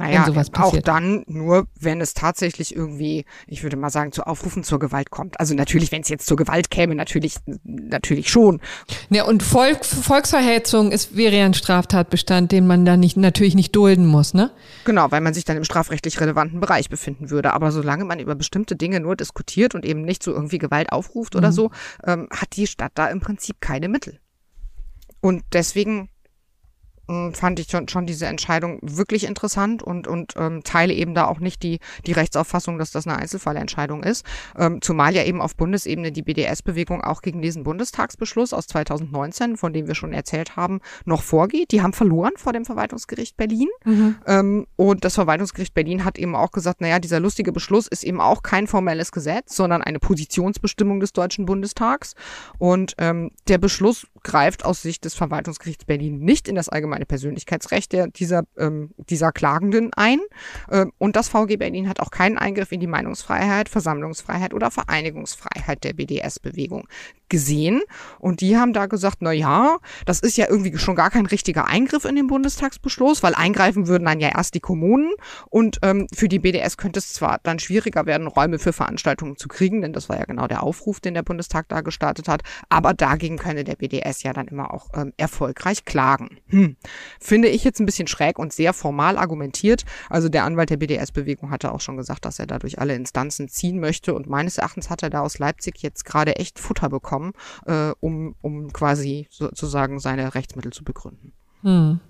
Naja, auch dann nur, wenn es tatsächlich irgendwie, ich würde mal sagen, zu Aufrufen zur Gewalt kommt. Also natürlich, wenn es jetzt zur Gewalt käme, natürlich, natürlich schon. Ja, und Volk, Volksverhetzung ist, wäre ja ein Straftatbestand, den man dann nicht, natürlich nicht dulden muss, ne? Genau, weil man sich dann im strafrechtlich relevanten Bereich befinden würde. Aber solange man über bestimmte Dinge nur diskutiert und eben nicht so irgendwie Gewalt aufruft mhm. oder so, ähm, hat die Stadt da im Prinzip keine Mittel. Und deswegen fand ich schon, schon diese Entscheidung wirklich interessant und, und ähm, teile eben da auch nicht die, die Rechtsauffassung, dass das eine Einzelfallentscheidung ist. Ähm, zumal ja eben auf Bundesebene die BDS-Bewegung auch gegen diesen Bundestagsbeschluss aus 2019, von dem wir schon erzählt haben, noch vorgeht. Die haben verloren vor dem Verwaltungsgericht Berlin. Mhm. Ähm, und das Verwaltungsgericht Berlin hat eben auch gesagt, naja, dieser lustige Beschluss ist eben auch kein formelles Gesetz, sondern eine Positionsbestimmung des Deutschen Bundestags. Und ähm, der Beschluss greift aus Sicht des Verwaltungsgerichts Berlin nicht in das allgemeine Persönlichkeitsrecht der, dieser, ähm, dieser Klagenden ein. Ähm, und das VG Berlin hat auch keinen Eingriff in die Meinungsfreiheit, Versammlungsfreiheit oder Vereinigungsfreiheit der BDS-Bewegung gesehen. Und die haben da gesagt, na ja, das ist ja irgendwie schon gar kein richtiger Eingriff in den Bundestagsbeschluss, weil eingreifen würden dann ja erst die Kommunen. Und ähm, für die BDS könnte es zwar dann schwieriger werden, Räume für Veranstaltungen zu kriegen, denn das war ja genau der Aufruf, den der Bundestag da gestartet hat. Aber dagegen könne der BDS ja dann immer auch ähm, erfolgreich klagen. Hm. Finde ich jetzt ein bisschen schräg und sehr formal argumentiert. Also der Anwalt der BDS-Bewegung hatte auch schon gesagt, dass er dadurch alle Instanzen ziehen möchte. Und meines Erachtens hat er da aus Leipzig jetzt gerade echt Futter bekommen bekommen, äh, um, um quasi sozusagen seine Rechtsmittel zu begründen. Hm.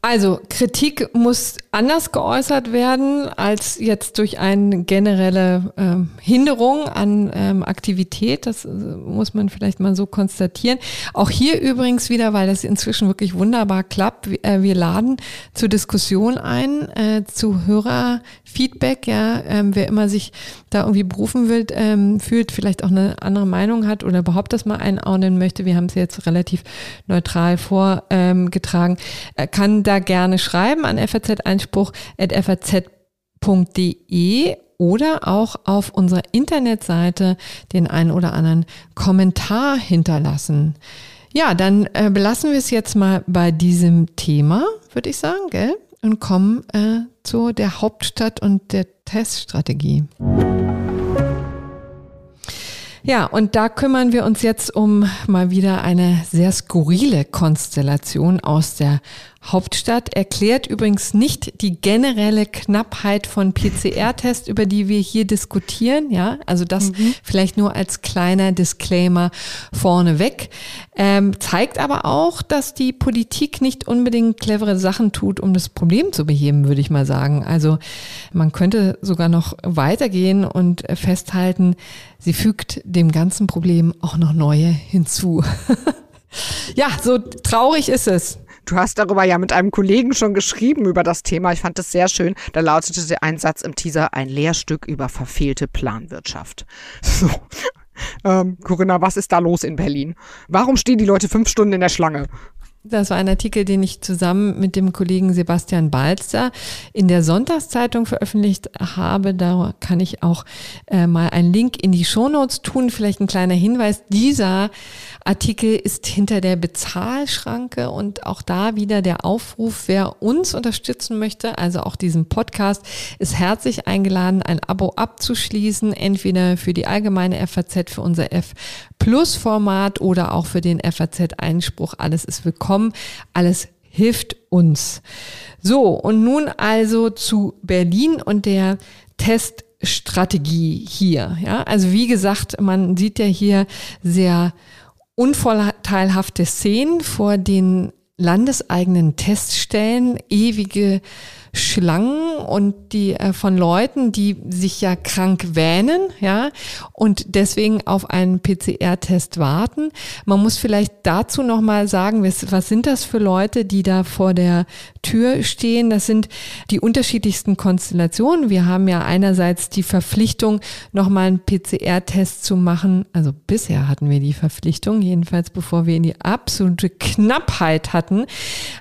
Also Kritik muss anders geäußert werden als jetzt durch eine generelle ähm, Hinderung an ähm, Aktivität. Das äh, muss man vielleicht mal so konstatieren. Auch hier übrigens wieder, weil das inzwischen wirklich wunderbar klappt. Wir, äh, wir laden zur Diskussion ein, äh, zu Hörerfeedback. Ja, ähm, wer immer sich da irgendwie berufen will, ähm, fühlt, vielleicht auch eine andere Meinung hat oder überhaupt das mal einordnen möchte. Wir haben es jetzt relativ neutral vorgetragen. Ähm, kann da gerne schreiben an faz-einspruch.faz.de oder auch auf unserer Internetseite den einen oder anderen Kommentar hinterlassen. Ja, dann äh, belassen wir es jetzt mal bei diesem Thema, würde ich sagen, gell? Und kommen äh, zu der Hauptstadt und der Teststrategie. Ja, und da kümmern wir uns jetzt um mal wieder eine sehr skurrile Konstellation aus der Hauptstadt erklärt übrigens nicht die generelle Knappheit von PCR-Tests, über die wir hier diskutieren. Ja, also das mhm. vielleicht nur als kleiner Disclaimer vorneweg. Ähm, zeigt aber auch, dass die Politik nicht unbedingt clevere Sachen tut, um das Problem zu beheben, würde ich mal sagen. Also man könnte sogar noch weitergehen und festhalten, sie fügt dem ganzen Problem auch noch neue hinzu. ja, so traurig ist es. Du hast darüber ja mit einem Kollegen schon geschrieben über das Thema. Ich fand das sehr schön. Da lautete der Einsatz im Teaser ein Lehrstück über verfehlte Planwirtschaft. So. Ähm, Corinna, was ist da los in Berlin? Warum stehen die Leute fünf Stunden in der Schlange? Das war ein Artikel, den ich zusammen mit dem Kollegen Sebastian Balzer in der Sonntagszeitung veröffentlicht habe. Da kann ich auch äh, mal einen Link in die Shownotes tun. Vielleicht ein kleiner Hinweis. Dieser Artikel ist hinter der Bezahlschranke und auch da wieder der Aufruf, wer uns unterstützen möchte, also auch diesen Podcast, ist herzlich eingeladen, ein Abo abzuschließen, entweder für die allgemeine FAZ, für unser F Plus Format oder auch für den FAZ Einspruch. Alles ist willkommen. Alles hilft uns. So, und nun also zu Berlin und der Teststrategie hier. Ja, also wie gesagt, man sieht ja hier sehr unvorteilhafte Szenen vor den landeseigenen Teststellen, ewige Schlangen und die äh, von Leuten, die sich ja krank wähnen, ja, und deswegen auf einen PCR-Test warten. Man muss vielleicht dazu noch mal sagen, was, was sind das für Leute, die da vor der Tür stehen? Das sind die unterschiedlichsten Konstellationen. Wir haben ja einerseits die Verpflichtung, noch mal einen PCR-Test zu machen. Also bisher hatten wir die Verpflichtung, jedenfalls bevor wir in die absolute Knappheit hatten,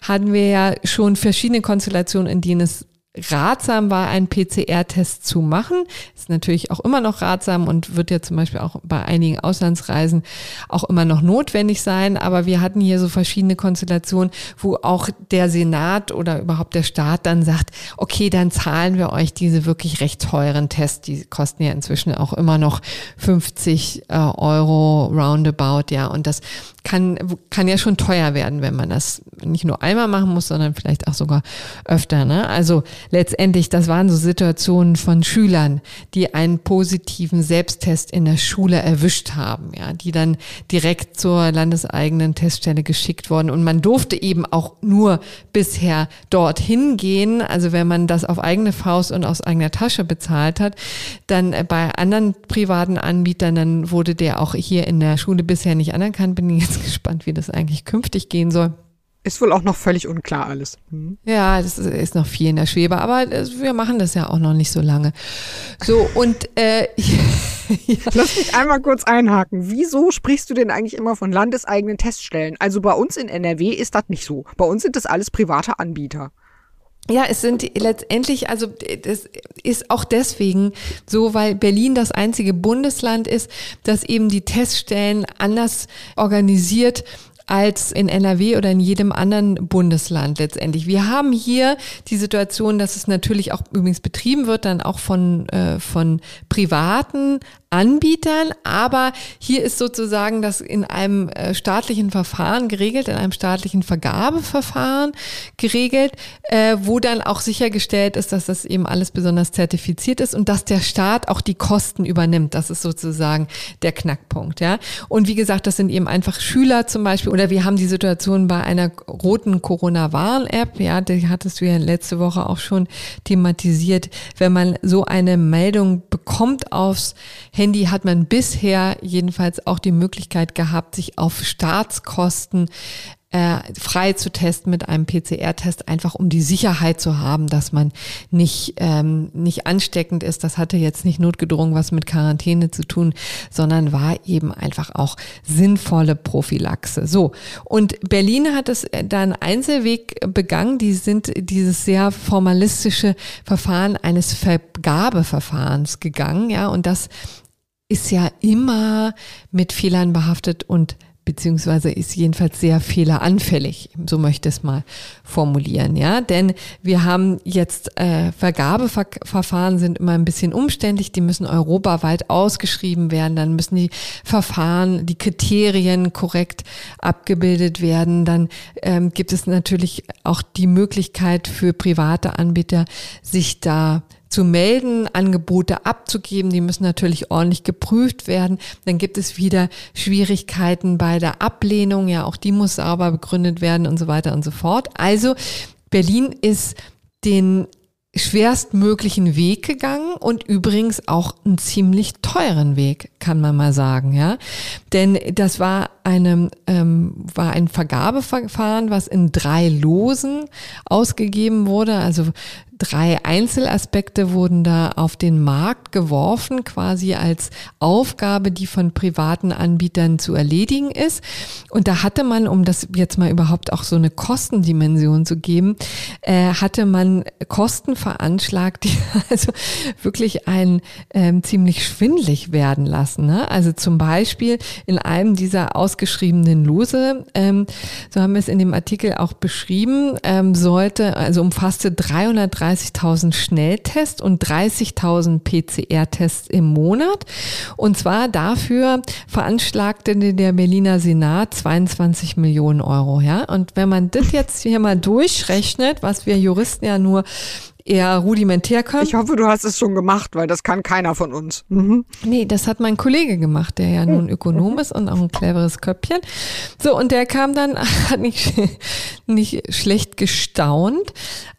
hatten wir ja schon verschiedene Konstellationen, in denen es ratsam war, einen PCR-Test zu machen. Ist natürlich auch immer noch ratsam und wird ja zum Beispiel auch bei einigen Auslandsreisen auch immer noch notwendig sein. Aber wir hatten hier so verschiedene Konstellationen, wo auch der Senat oder überhaupt der Staat dann sagt, okay, dann zahlen wir euch diese wirklich recht teuren Tests. Die kosten ja inzwischen auch immer noch 50 äh, Euro roundabout, ja. Und das kann, kann ja schon teuer werden, wenn man das nicht nur einmal machen muss, sondern vielleicht auch sogar öfter. Ne? Also letztendlich, das waren so Situationen von Schülern, die einen positiven Selbsttest in der Schule erwischt haben, ja, die dann direkt zur landeseigenen Teststelle geschickt wurden. Und man durfte eben auch nur bisher dorthin gehen. Also wenn man das auf eigene Faust und aus eigener Tasche bezahlt hat, dann bei anderen privaten Anbietern, dann wurde der auch hier in der Schule bisher nicht anerkannt. Bin jetzt gespannt, wie das eigentlich künftig gehen soll. Ist wohl auch noch völlig unklar alles. Hm. Ja, das ist noch viel in der Schwebe, aber wir machen das ja auch noch nicht so lange. So, und äh, ja. Lass mich einmal kurz einhaken. Wieso sprichst du denn eigentlich immer von landeseigenen Teststellen? Also bei uns in NRW ist das nicht so. Bei uns sind das alles private Anbieter. Ja, es sind letztendlich, also das ist auch deswegen so, weil Berlin das einzige Bundesland ist, das eben die Teststellen anders organisiert als in NRW oder in jedem anderen Bundesland letztendlich. Wir haben hier die Situation, dass es natürlich auch übrigens betrieben wird, dann auch von, äh, von privaten Anbietern, aber hier ist sozusagen das in einem äh, staatlichen Verfahren geregelt, in einem staatlichen Vergabeverfahren geregelt, äh, wo dann auch sichergestellt ist, dass das eben alles besonders zertifiziert ist und dass der Staat auch die Kosten übernimmt. Das ist sozusagen der Knackpunkt, ja. Und wie gesagt, das sind eben einfach Schüler zum Beispiel oder wir haben die Situation bei einer roten Corona-Warn-App, ja, die hattest du ja letzte Woche auch schon thematisiert. Wenn man so eine Meldung bekommt aufs hat man bisher jedenfalls auch die Möglichkeit gehabt, sich auf Staatskosten äh, frei zu testen mit einem PCR-Test, einfach um die Sicherheit zu haben, dass man nicht, ähm, nicht ansteckend ist. Das hatte jetzt nicht notgedrungen was mit Quarantäne zu tun, sondern war eben einfach auch sinnvolle Prophylaxe. So, und Berlin hat es dann Einzelweg begangen. Die sind dieses sehr formalistische Verfahren eines Vergabeverfahrens gegangen, ja, und das ist ja immer mit Fehlern behaftet und beziehungsweise ist jedenfalls sehr fehleranfällig, so möchte ich es mal formulieren, ja, denn wir haben jetzt äh, Vergabeverfahren sind immer ein bisschen umständlich, die müssen europaweit ausgeschrieben werden, dann müssen die Verfahren, die Kriterien korrekt abgebildet werden, dann ähm, gibt es natürlich auch die Möglichkeit für private Anbieter, sich da zu melden, Angebote abzugeben. Die müssen natürlich ordentlich geprüft werden. Dann gibt es wieder Schwierigkeiten bei der Ablehnung. Ja, auch die muss sauber begründet werden und so weiter und so fort. Also Berlin ist den schwerstmöglichen Weg gegangen und übrigens auch einen ziemlich teuren Weg, kann man mal sagen, ja. Denn das war eine, ähm, war ein Vergabeverfahren, was in drei Losen ausgegeben wurde. Also drei Einzelaspekte wurden da auf den Markt geworfen, quasi als Aufgabe, die von privaten Anbietern zu erledigen ist. Und da hatte man, um das jetzt mal überhaupt auch so eine Kostendimension zu geben, äh, hatte man Kosten veranschlagt, die also wirklich einen ähm, ziemlich schwindlig werden lassen. Ne? Also zum Beispiel in einem dieser ausgeschriebenen Lose, ähm, so haben wir es in dem Artikel auch beschrieben, ähm, sollte, also umfasste 330 35.000 Schnelltests und 30.000 PCR-Tests im Monat. Und zwar dafür veranschlagte der Berliner Senat 22 Millionen Euro. Ja, und wenn man das jetzt hier mal durchrechnet, was wir Juristen ja nur eher rudimentär können. Ich hoffe, du hast es schon gemacht, weil das kann keiner von uns. Mhm. Nee, das hat mein Kollege gemacht, der ja nun Ökonom ist und auch ein cleveres Köpfchen. So, und der kam dann, hat nicht, nicht schlecht gestaunt,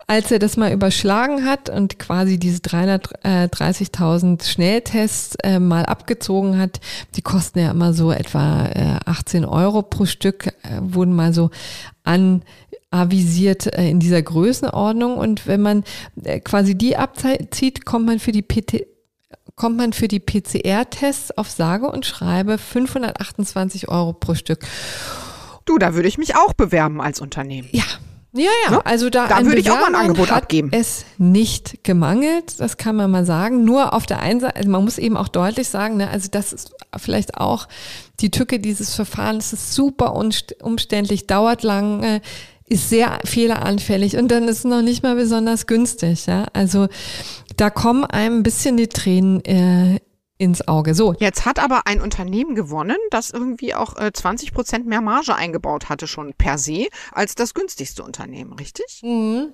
als er das mal überschlagen hat und quasi diese 330.000 Schnelltests äh, mal abgezogen hat, die kosten ja immer so etwa äh, 18 Euro pro Stück, äh, wurden mal so an avisiert äh, in dieser Größenordnung. Und wenn man äh, quasi die abzieht, kommt man für die PT kommt man für die PCR-Tests auf sage und schreibe 528 Euro pro Stück. Du, da würde ich mich auch bewerben als Unternehmen. Ja, ja, ja, ne? also da, da würde ich auch mal ein Angebot hat abgeben. Es nicht gemangelt, das kann man mal sagen. Nur auf der einen Seite, also man muss eben auch deutlich sagen, ne, also das ist vielleicht auch die Tücke dieses Verfahrens, ist super umständlich, dauert lange, ist sehr fehleranfällig und dann ist es noch nicht mal besonders günstig. Ja? Also da kommen einem ein bisschen die Tränen äh, ins Auge. So. Jetzt hat aber ein Unternehmen gewonnen, das irgendwie auch äh, 20 Prozent mehr Marge eingebaut hatte schon per se als das günstigste Unternehmen, richtig? Mhm.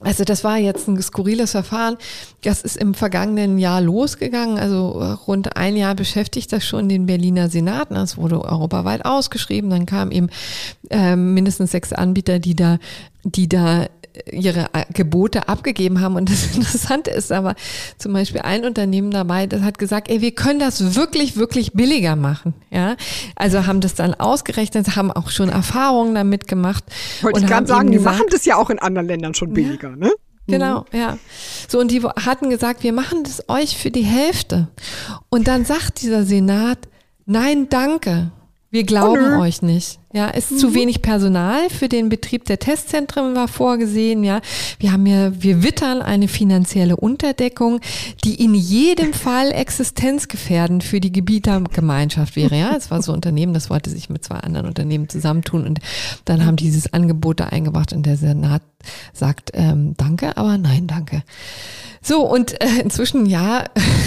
Also das war jetzt ein skurriles Verfahren. Das ist im vergangenen Jahr losgegangen. Also rund ein Jahr beschäftigt das schon den Berliner Senat. Das wurde europaweit ausgeschrieben. Dann kamen eben äh, mindestens sechs Anbieter, die da, die da ihre äh, Gebote abgegeben haben. Und das Interessante ist aber zum Beispiel ein Unternehmen dabei, das hat gesagt, ey, wir können das wirklich, wirklich billiger machen. Ja, also haben das dann ausgerechnet, haben auch schon Erfahrungen damit gemacht. Wollte ich gerade sagen, die machen das ja auch in anderen Ländern schon billiger, ja. ne? Genau, mhm. ja. So, und die hatten gesagt, wir machen das euch für die Hälfte. Und dann sagt dieser Senat, nein, danke. Wir glauben oh, euch nicht. Ja, ist mhm. zu wenig Personal für den Betrieb der Testzentren war vorgesehen. Ja, wir haben ja, wir wittern eine finanzielle Unterdeckung, die in jedem Fall existenzgefährdend für die Gebietergemeinschaft wäre. Ja, es war so ein Unternehmen, das wollte sich mit zwei anderen Unternehmen zusammentun und dann haben dieses Angebot da eingebracht und der Senat sagt ähm, Danke, aber nein, danke. So, und äh, inzwischen ja,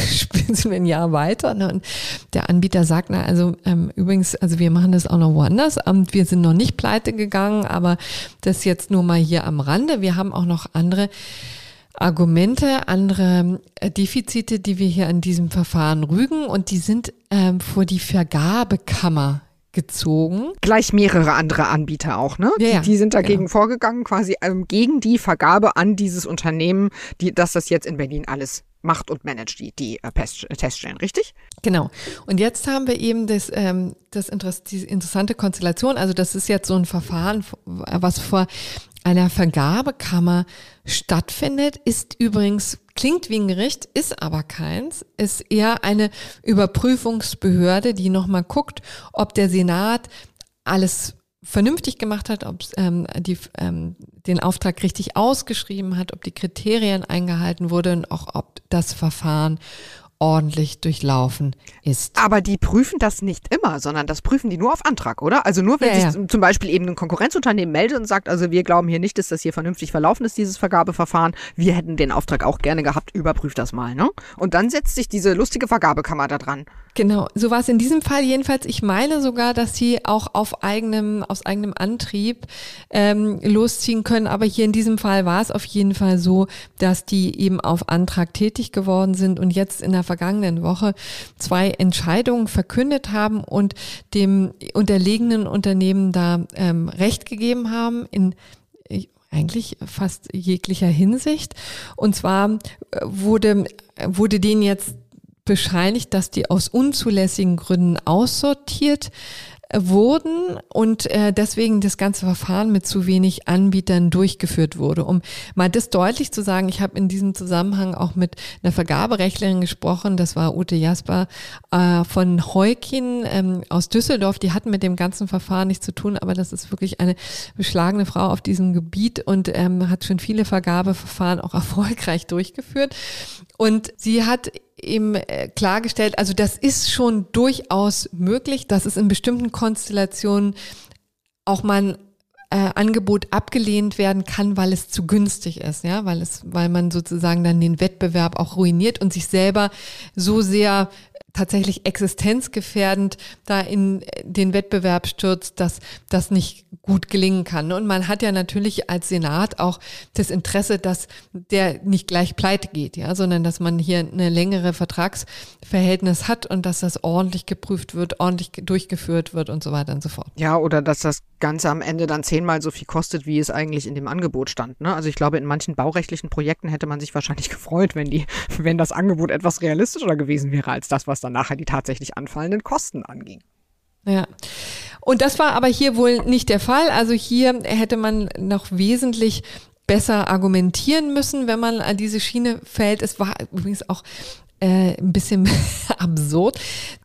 sind wir ein Jahr weiter. Ne? Und der Anbieter sagt, na, also ähm, übrigens, also wir machen das auch noch woanders. Ähm, wir sind noch nicht pleite gegangen, aber das jetzt nur mal hier am Rande. Wir haben auch noch andere Argumente, andere äh, Defizite, die wir hier an diesem Verfahren rügen und die sind ähm, vor die Vergabekammer gezogen. Gleich mehrere andere Anbieter auch, ne? Ja, die, die sind dagegen genau. vorgegangen, quasi ähm, gegen die Vergabe an dieses Unternehmen, die, dass das jetzt in Berlin alles macht und managt, die, die äh, äh, Teststellen, richtig? Genau. Und jetzt haben wir eben das, ähm, das Interess die interessante Konstellation. Also das ist jetzt so ein Verfahren, was vor einer Vergabekammer stattfindet, ist übrigens, klingt wie ein Gericht, ist aber keins, ist eher eine Überprüfungsbehörde, die nochmal guckt, ob der Senat alles vernünftig gemacht hat, ob ähm, die, ähm, den Auftrag richtig ausgeschrieben hat, ob die Kriterien eingehalten wurden auch ob das Verfahren ordentlich durchlaufen ist. Aber die prüfen das nicht immer, sondern das prüfen die nur auf Antrag, oder? Also nur, wenn Ja, sich ja. zum Beispiel eben ein Konkurrenzunternehmen meldet und sagt, also wir glauben hier nicht, dass das hier vernünftig verlaufen ist, dieses Vergabeverfahren. Wir hätten den Auftrag auch gerne gehabt, überprüft das mal, ne? Und dann setzt sich diese lustige Vergabekammer da dran. Genau, so war es in diesem Fall jedenfalls. Ich meine sogar, dass sie auch auf eigenem, aus eigenem Antrieb ähm, losziehen können. Aber hier in diesem Fall war es auf jeden Fall so, dass die eben auf Antrag tätig geworden sind und jetzt in der vergangenen Woche zwei Entscheidungen verkündet haben und dem unterlegenen Unternehmen da ähm, Recht gegeben haben in äh, eigentlich fast jeglicher Hinsicht. Und zwar äh, wurde, wurde denen jetzt bescheinigt, dass die aus unzulässigen Gründen aussortiert äh, wurden und äh, deswegen das ganze Verfahren mit zu wenig Anbietern durchgeführt wurde. Um mal das deutlich zu sagen, ich habe in diesem Zusammenhang auch mit einer Vergaberechtlerin gesprochen, das war Ute Jasper äh, von Heukin ähm, aus Düsseldorf, die hatten mit dem ganzen Verfahren nichts zu tun, aber das ist wirklich eine beschlagene Frau auf diesem Gebiet und ähm, hat schon viele Vergabeverfahren auch erfolgreich durchgeführt. Und sie hat eben äh, klargestellt, also das ist schon durchaus möglich, dass es in bestimmten Konstellationen auch mal ein äh, Angebot abgelehnt werden kann, weil es zu günstig ist, ja, weil es, weil man sozusagen dann den Wettbewerb auch ruiniert und sich selber so sehr tatsächlich existenzgefährdend da in den Wettbewerb stürzt, dass das nicht gut gelingen kann. Und man hat ja natürlich als Senat auch das Interesse, dass der nicht gleich pleite geht, ja, sondern dass man hier eine längere Vertragsverhältnis hat und dass das ordentlich geprüft wird, ordentlich ge- durchgeführt wird und so weiter und so fort. Ja, oder dass das Ganze am Ende dann zehnmal so viel kostet, wie es eigentlich in dem Angebot stand. Ne? Also ich glaube, in manchen baurechtlichen Projekten hätte man sich wahrscheinlich gefreut, wenn die, wenn das Angebot etwas realistischer gewesen wäre als das, was dann nachher die tatsächlich anfallenden Kosten anging. Ja. Und das war aber hier wohl nicht der Fall. Also hier hätte man noch wesentlich besser argumentieren müssen, wenn man an diese Schiene fällt. Es war übrigens auch äh, ein bisschen absurd.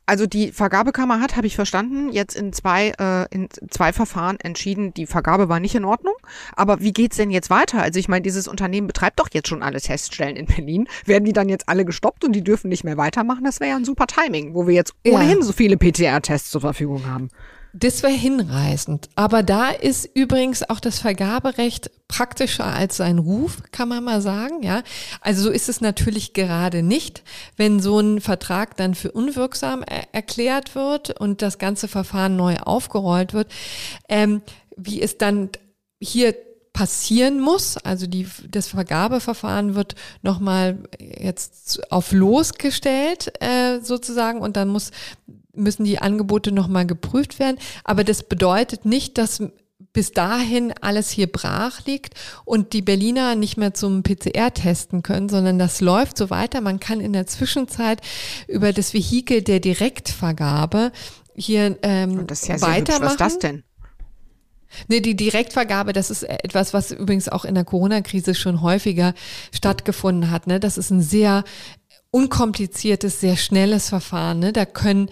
Also die Vergabekammer hat, habe ich verstanden, jetzt in zwei, äh, in zwei Verfahren entschieden, die Vergabe war nicht in Ordnung. Aber wie geht's denn jetzt weiter? Also ich meine, dieses Unternehmen betreibt doch jetzt schon alle Teststellen in Berlin. Werden die dann jetzt alle gestoppt und die dürfen nicht mehr weitermachen? Das wäre ja ein super Timing, wo wir jetzt Ja. ohnehin so viele PCR-Tests zur Verfügung haben. Das wäre hinreißend. Aber da ist übrigens auch das Vergaberecht praktischer als sein Ruf, kann man mal sagen, ja. Also so ist es natürlich gerade nicht, wenn so ein Vertrag dann für unwirksam er erklärt wird und das ganze Verfahren neu aufgerollt wird, ähm, wie es dann hier passieren muss. Also die, das Vergabeverfahren wird nochmal jetzt auf losgestellt äh, sozusagen und dann muss, müssen die Angebote nochmal geprüft werden. Aber das bedeutet nicht, dass bis dahin alles hier brach liegt und die Berliner nicht mehr zum PCR testen können, sondern das läuft so weiter. Man kann in der Zwischenzeit über das Vehikel der Direktvergabe hier ähm, Das ist ja sehr hübsch. weitermachen. Was ist das denn? Nee, die Direktvergabe, das ist etwas, was übrigens auch in der Corona-Krise schon häufiger stattgefunden hat. Ne? Das ist ein sehr unkompliziertes, sehr schnelles Verfahren. Ne? Da können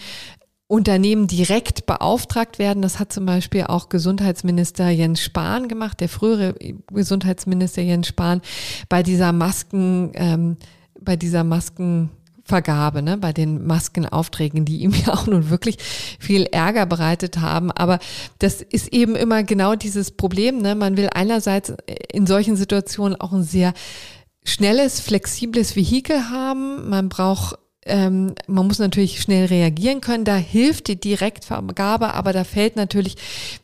Unternehmen direkt beauftragt werden. Das hat zum Beispiel auch Gesundheitsminister Jens Spahn gemacht, der frühere Gesundheitsminister Jens Spahn, bei dieser Masken, ähm, bei dieser Masken Vergabe, ne, bei den Maskenaufträgen, die ihm ja auch nun wirklich viel Ärger bereitet haben. Aber das ist eben immer genau dieses Problem. Ne? Man will einerseits in solchen Situationen auch ein sehr schnelles, flexibles Vehikel haben. Man braucht ähm, man muss natürlich schnell reagieren können. Da hilft die Direktvergabe, aber da fällt natürlich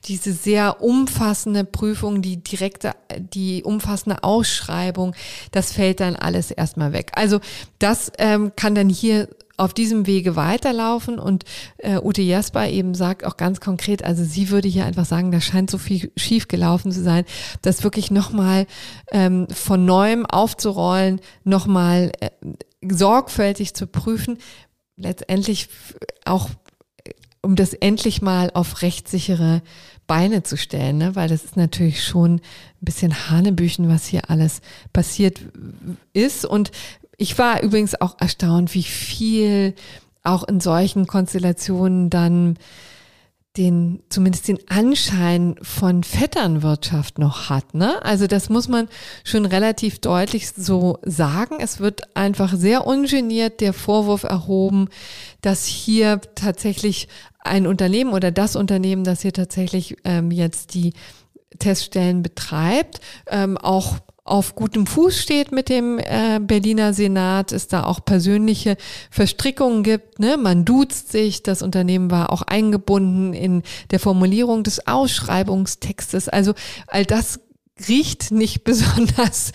diese sehr umfassende Prüfung, die direkte, die umfassende Ausschreibung, das fällt dann alles erstmal weg. Also das ähm, kann dann hier auf diesem Wege weiterlaufen und äh, Ute Jasper eben sagt auch ganz konkret, also sie würde hier einfach sagen, da scheint so viel schief gelaufen zu sein, das wirklich nochmal ähm, von neuem aufzurollen, nochmal äh, sorgfältig zu prüfen, letztendlich auch um das endlich mal auf rechtssichere Beine zu stellen, ne? weil das ist natürlich schon ein bisschen Hanebüchen, was hier alles passiert ist. Und ich war übrigens auch erstaunt, wie viel auch in solchen Konstellationen dann den, zumindest den Anschein von Vetternwirtschaft noch hat. Ne? Also das muss man schon relativ deutlich so sagen. Es wird einfach sehr ungeniert der Vorwurf erhoben, dass hier tatsächlich ein Unternehmen oder das Unternehmen, das hier tatsächlich ähm, jetzt die Teststellen betreibt, ähm, auch auf gutem Fuß steht mit dem äh, Berliner Senat, es da auch persönliche Verstrickungen gibt. Ne? Man duzt sich, das Unternehmen war auch eingebunden in der Formulierung des Ausschreibungstextes. Also all das riecht nicht besonders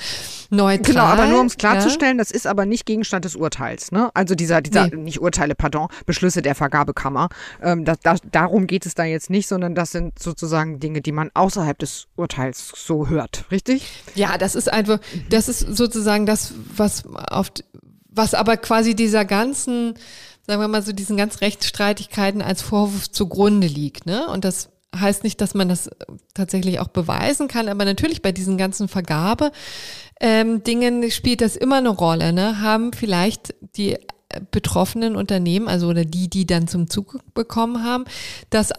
neutral. Genau, aber nur um es klarzustellen, ja. das ist aber nicht Gegenstand des Urteils. Ne? Also dieser, dieser nee. nicht Urteile, pardon, Beschlüsse der Vergabekammer. Ähm, das, das, darum geht es da jetzt nicht, sondern das sind sozusagen Dinge, die man außerhalb des Urteils so hört, richtig? Ja, das ist einfach, das ist sozusagen das, was auf, was aber quasi dieser ganzen, sagen wir mal so, diesen ganzen Rechtsstreitigkeiten als Vorwurf zugrunde liegt. Ne? Und das heißt nicht, dass man das tatsächlich auch beweisen kann, aber natürlich bei diesen ganzen Vergabe ähm, spielt das immer eine Rolle. Ne? Haben vielleicht die äh, betroffenen Unternehmen, also oder die, die dann zum Zug bekommen haben, das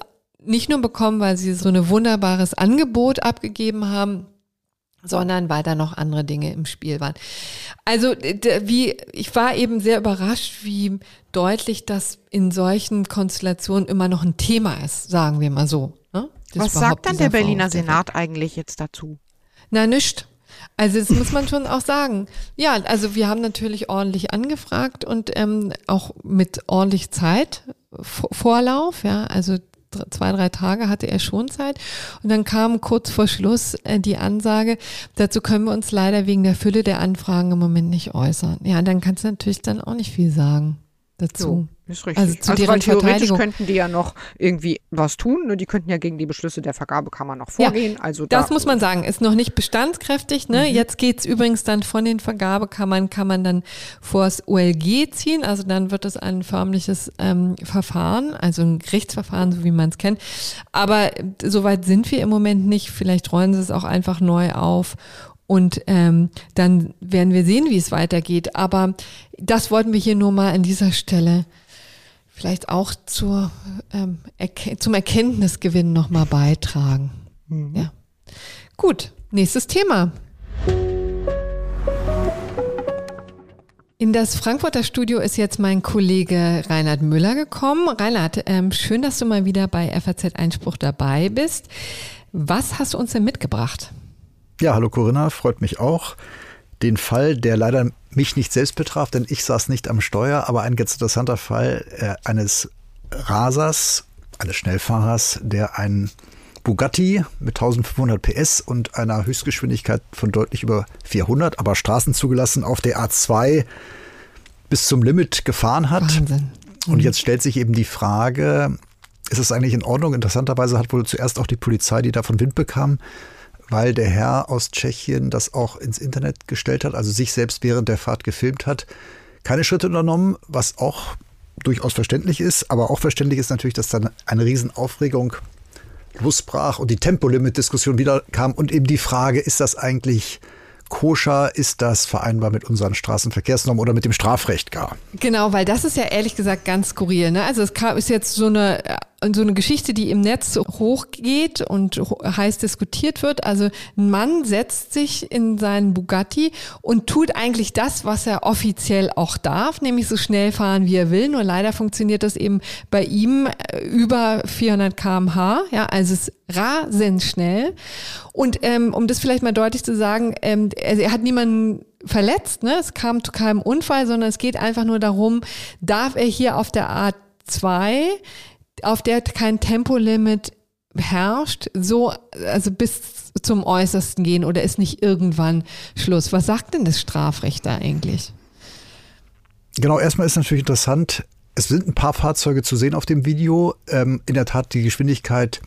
nicht nur bekommen, weil sie so ein wunderbares Angebot abgegeben haben, sondern weil da noch andere Dinge im Spiel waren. Also wie ich war eben sehr überrascht, wie deutlich das in solchen Konstellationen immer noch ein Thema ist, sagen wir mal so. Ne? Was sagt dann der Berliner Senat eigentlich jetzt dazu? Na, nischt. Also das muss man schon auch sagen. Ja, also wir haben natürlich ordentlich angefragt und ähm, auch mit ordentlich Zeit Vorlauf, ja, also zwei, drei Tage hatte er schon Zeit. Und dann kam kurz vor Schluss äh, die Ansage, dazu können wir uns leider wegen der Fülle der Anfragen im Moment nicht äußern. Ja, dann kannst du natürlich dann auch nicht viel sagen dazu. So, ist richtig. Also, zu also deren theoretisch könnten die ja noch irgendwie was tun. Ne? Die könnten ja gegen die Beschlüsse der Vergabekammer noch vorgehen. Ja, also das da muss man sagen, ist noch nicht bestandskräftig. Ne? Mhm. Jetzt geht's übrigens dann von den Vergabekammern, kann man dann vors OLG ziehen. Also dann wird es ein förmliches ähm, Verfahren, also ein Gerichtsverfahren, so wie man es kennt. Aber soweit sind wir im Moment nicht. Vielleicht rollen sie es auch einfach neu auf und ähm, dann werden wir sehen, wie es weitergeht. Aber das wollten wir hier nur mal an dieser Stelle vielleicht auch zur, ähm, erke zum Erkenntnisgewinn nochmal beitragen. Mhm. Ja. Gut, nächstes Thema. In das Frankfurter Studio ist jetzt mein Kollege Reinhard Müller gekommen. Reinhard, ähm, schön, dass du mal wieder bei FAZ Einspruch dabei bist. Was hast du uns denn mitgebracht? Ja, hallo Corinna, freut mich auch. Den Fall, der leider mich nicht selbst betraf, denn ich saß nicht am Steuer, aber ein ganz interessanter Fall äh, eines Rasers, eines Schnellfahrers, der ein Bugatti mit 1500 PS und einer Höchstgeschwindigkeit von deutlich über 400, aber straßenzugelassen auf der A2 bis zum Limit gefahren hat. Wahnsinn. Mhm. Und jetzt stellt sich eben die Frage, ist es eigentlich in Ordnung? Interessanterweise hat wohl zuerst auch die Polizei, die davon Wind bekam, weil der Herr aus Tschechien das auch ins Internet gestellt hat, also sich selbst während der Fahrt gefilmt hat, keine Schritte unternommen, was auch durchaus verständlich ist, aber auch verständlich ist natürlich, dass dann eine Riesenaufregung losbrach und die Tempolimit-Diskussion wieder kam und eben die Frage, ist das eigentlich koscher? Ist das vereinbar mit unseren Straßenverkehrsnormen oder mit dem Strafrecht gar? Genau, weil das ist ja ehrlich gesagt ganz skurril. Ne? Also es ist jetzt so eine so eine Geschichte, die im Netz hochgeht und heiß diskutiert wird. Also ein Mann setzt sich in seinen Bugatti und tut eigentlich das, was er offiziell auch darf, nämlich so schnell fahren, wie er will. Nur leider funktioniert das eben bei ihm äh, über 400 kmh. Ja, also es rasend schnell. Und ähm, um das vielleicht mal deutlich zu sagen, ähm, also er hat niemanden verletzt, ne? Es kam zu keinem Unfall, sondern es geht einfach nur darum, darf er hier auf der A2, auf der kein Tempolimit herrscht, so, also bis zum Äußersten gehen oder ist nicht irgendwann Schluss? Was sagt denn das Strafrecht da eigentlich? Genau, erstmal ist natürlich interessant, es sind ein paar Fahrzeuge zu sehen auf dem Video. Ähm, in der Tat die Geschwindigkeit,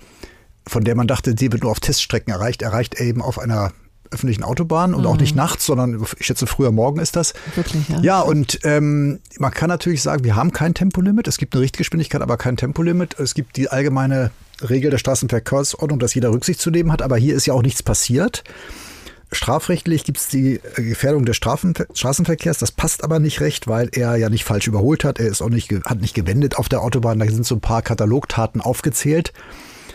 von der man dachte, die wird nur auf Teststrecken erreicht, erreicht er eben auf einer öffentlichen Autobahn und mhm. auch nicht nachts, sondern ich schätze früher morgen ist das. Wirklich, ja. Ja, und ähm, man kann natürlich sagen, wir haben kein Tempolimit. Es gibt eine Richtgeschwindigkeit, aber kein Tempolimit. Es gibt die allgemeine Regel der Straßenverkehrsordnung, dass jeder Rücksicht zu nehmen hat, aber hier ist ja auch nichts passiert. Strafrechtlich gibt es die äh, Gefährdung des Straßenverkehrs. Das passt aber nicht recht, weil er ja nicht falsch überholt hat. Er ist auch nicht, hat nicht gewendet auf der Autobahn. Da sind so ein paar Katalogtaten aufgezählt.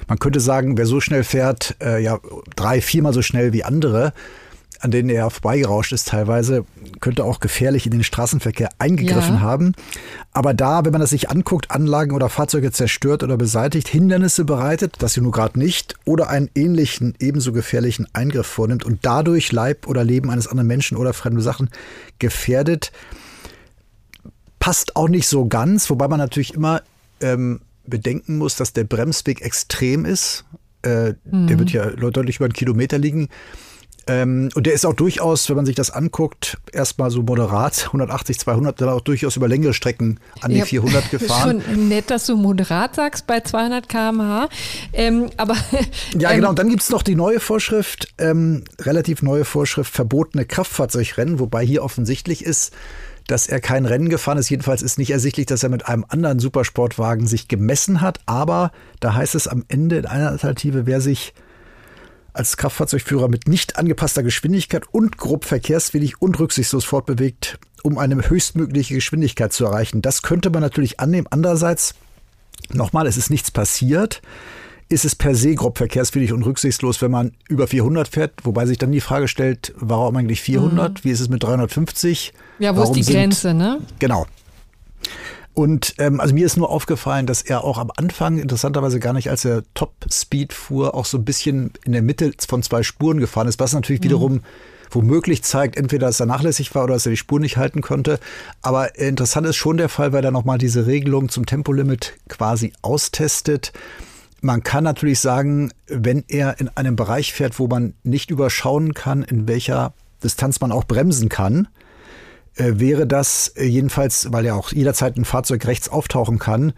Man könnte sagen, wer so schnell fährt, äh, ja, drei, viermal so schnell wie andere, an denen er vorbeigerauscht ist teilweise, könnte auch gefährlich in den Straßenverkehr eingegriffen ja. haben. Aber da, wenn man das sich anguckt, Anlagen oder Fahrzeuge zerstört oder beseitigt, Hindernisse bereitet, das sie nur gerade nicht, oder einen ähnlichen, ebenso gefährlichen Eingriff vornimmt und dadurch Leib oder Leben eines anderen Menschen oder fremde Sachen gefährdet, passt auch nicht so ganz, wobei man natürlich immer ähm, bedenken muss, dass der Bremsweg extrem ist. Äh, mhm. Der wird ja deutlich über einen Kilometer liegen. Ähm, und der ist auch durchaus, wenn man sich das anguckt, erstmal so moderat, 180, 200, dann auch durchaus über längere Strecken an die ja, 400 gefahren. Schon nett, dass du moderat sagst bei 200 km/h. Ähm, aber ja, genau. Und dann gibt es noch die neue Vorschrift, ähm, relativ neue Vorschrift, verbotene Kraftfahrzeugrennen, wobei hier offensichtlich ist, dass er kein Rennen gefahren ist. Jedenfalls ist nicht ersichtlich, dass er mit einem anderen Supersportwagen sich gemessen hat. Aber da heißt es am Ende in einer Alternative, wer sich als Kraftfahrzeugführer mit nicht angepasster Geschwindigkeit und grob verkehrswillig und rücksichtslos fortbewegt, um eine höchstmögliche Geschwindigkeit zu erreichen. Das könnte man natürlich annehmen. Andererseits, nochmal, es ist nichts passiert ist es per se grob verkehrswillig und rücksichtslos, wenn man über 400 fährt, wobei sich dann die Frage stellt, warum eigentlich 400? Mhm. Wie ist es mit 350? Ja, wo warum ist die sind, Grenze, ne? Genau. Und ähm, also mir ist nur aufgefallen, dass er auch am Anfang interessanterweise gar nicht, als er Top Speed fuhr, auch so ein bisschen in der Mitte von zwei Spuren gefahren ist, was natürlich mhm. wiederum womöglich zeigt, entweder dass er nachlässig war oder dass er die Spur nicht halten konnte. Aber interessant ist schon der Fall, weil er nochmal diese Regelung zum Tempolimit quasi austestet. Man kann natürlich sagen, wenn er in einem Bereich fährt, wo man nicht überschauen kann, in welcher Distanz man auch bremsen kann, äh, wäre das äh, jedenfalls, weil ja auch jederzeit ein Fahrzeug rechts auftauchen kann,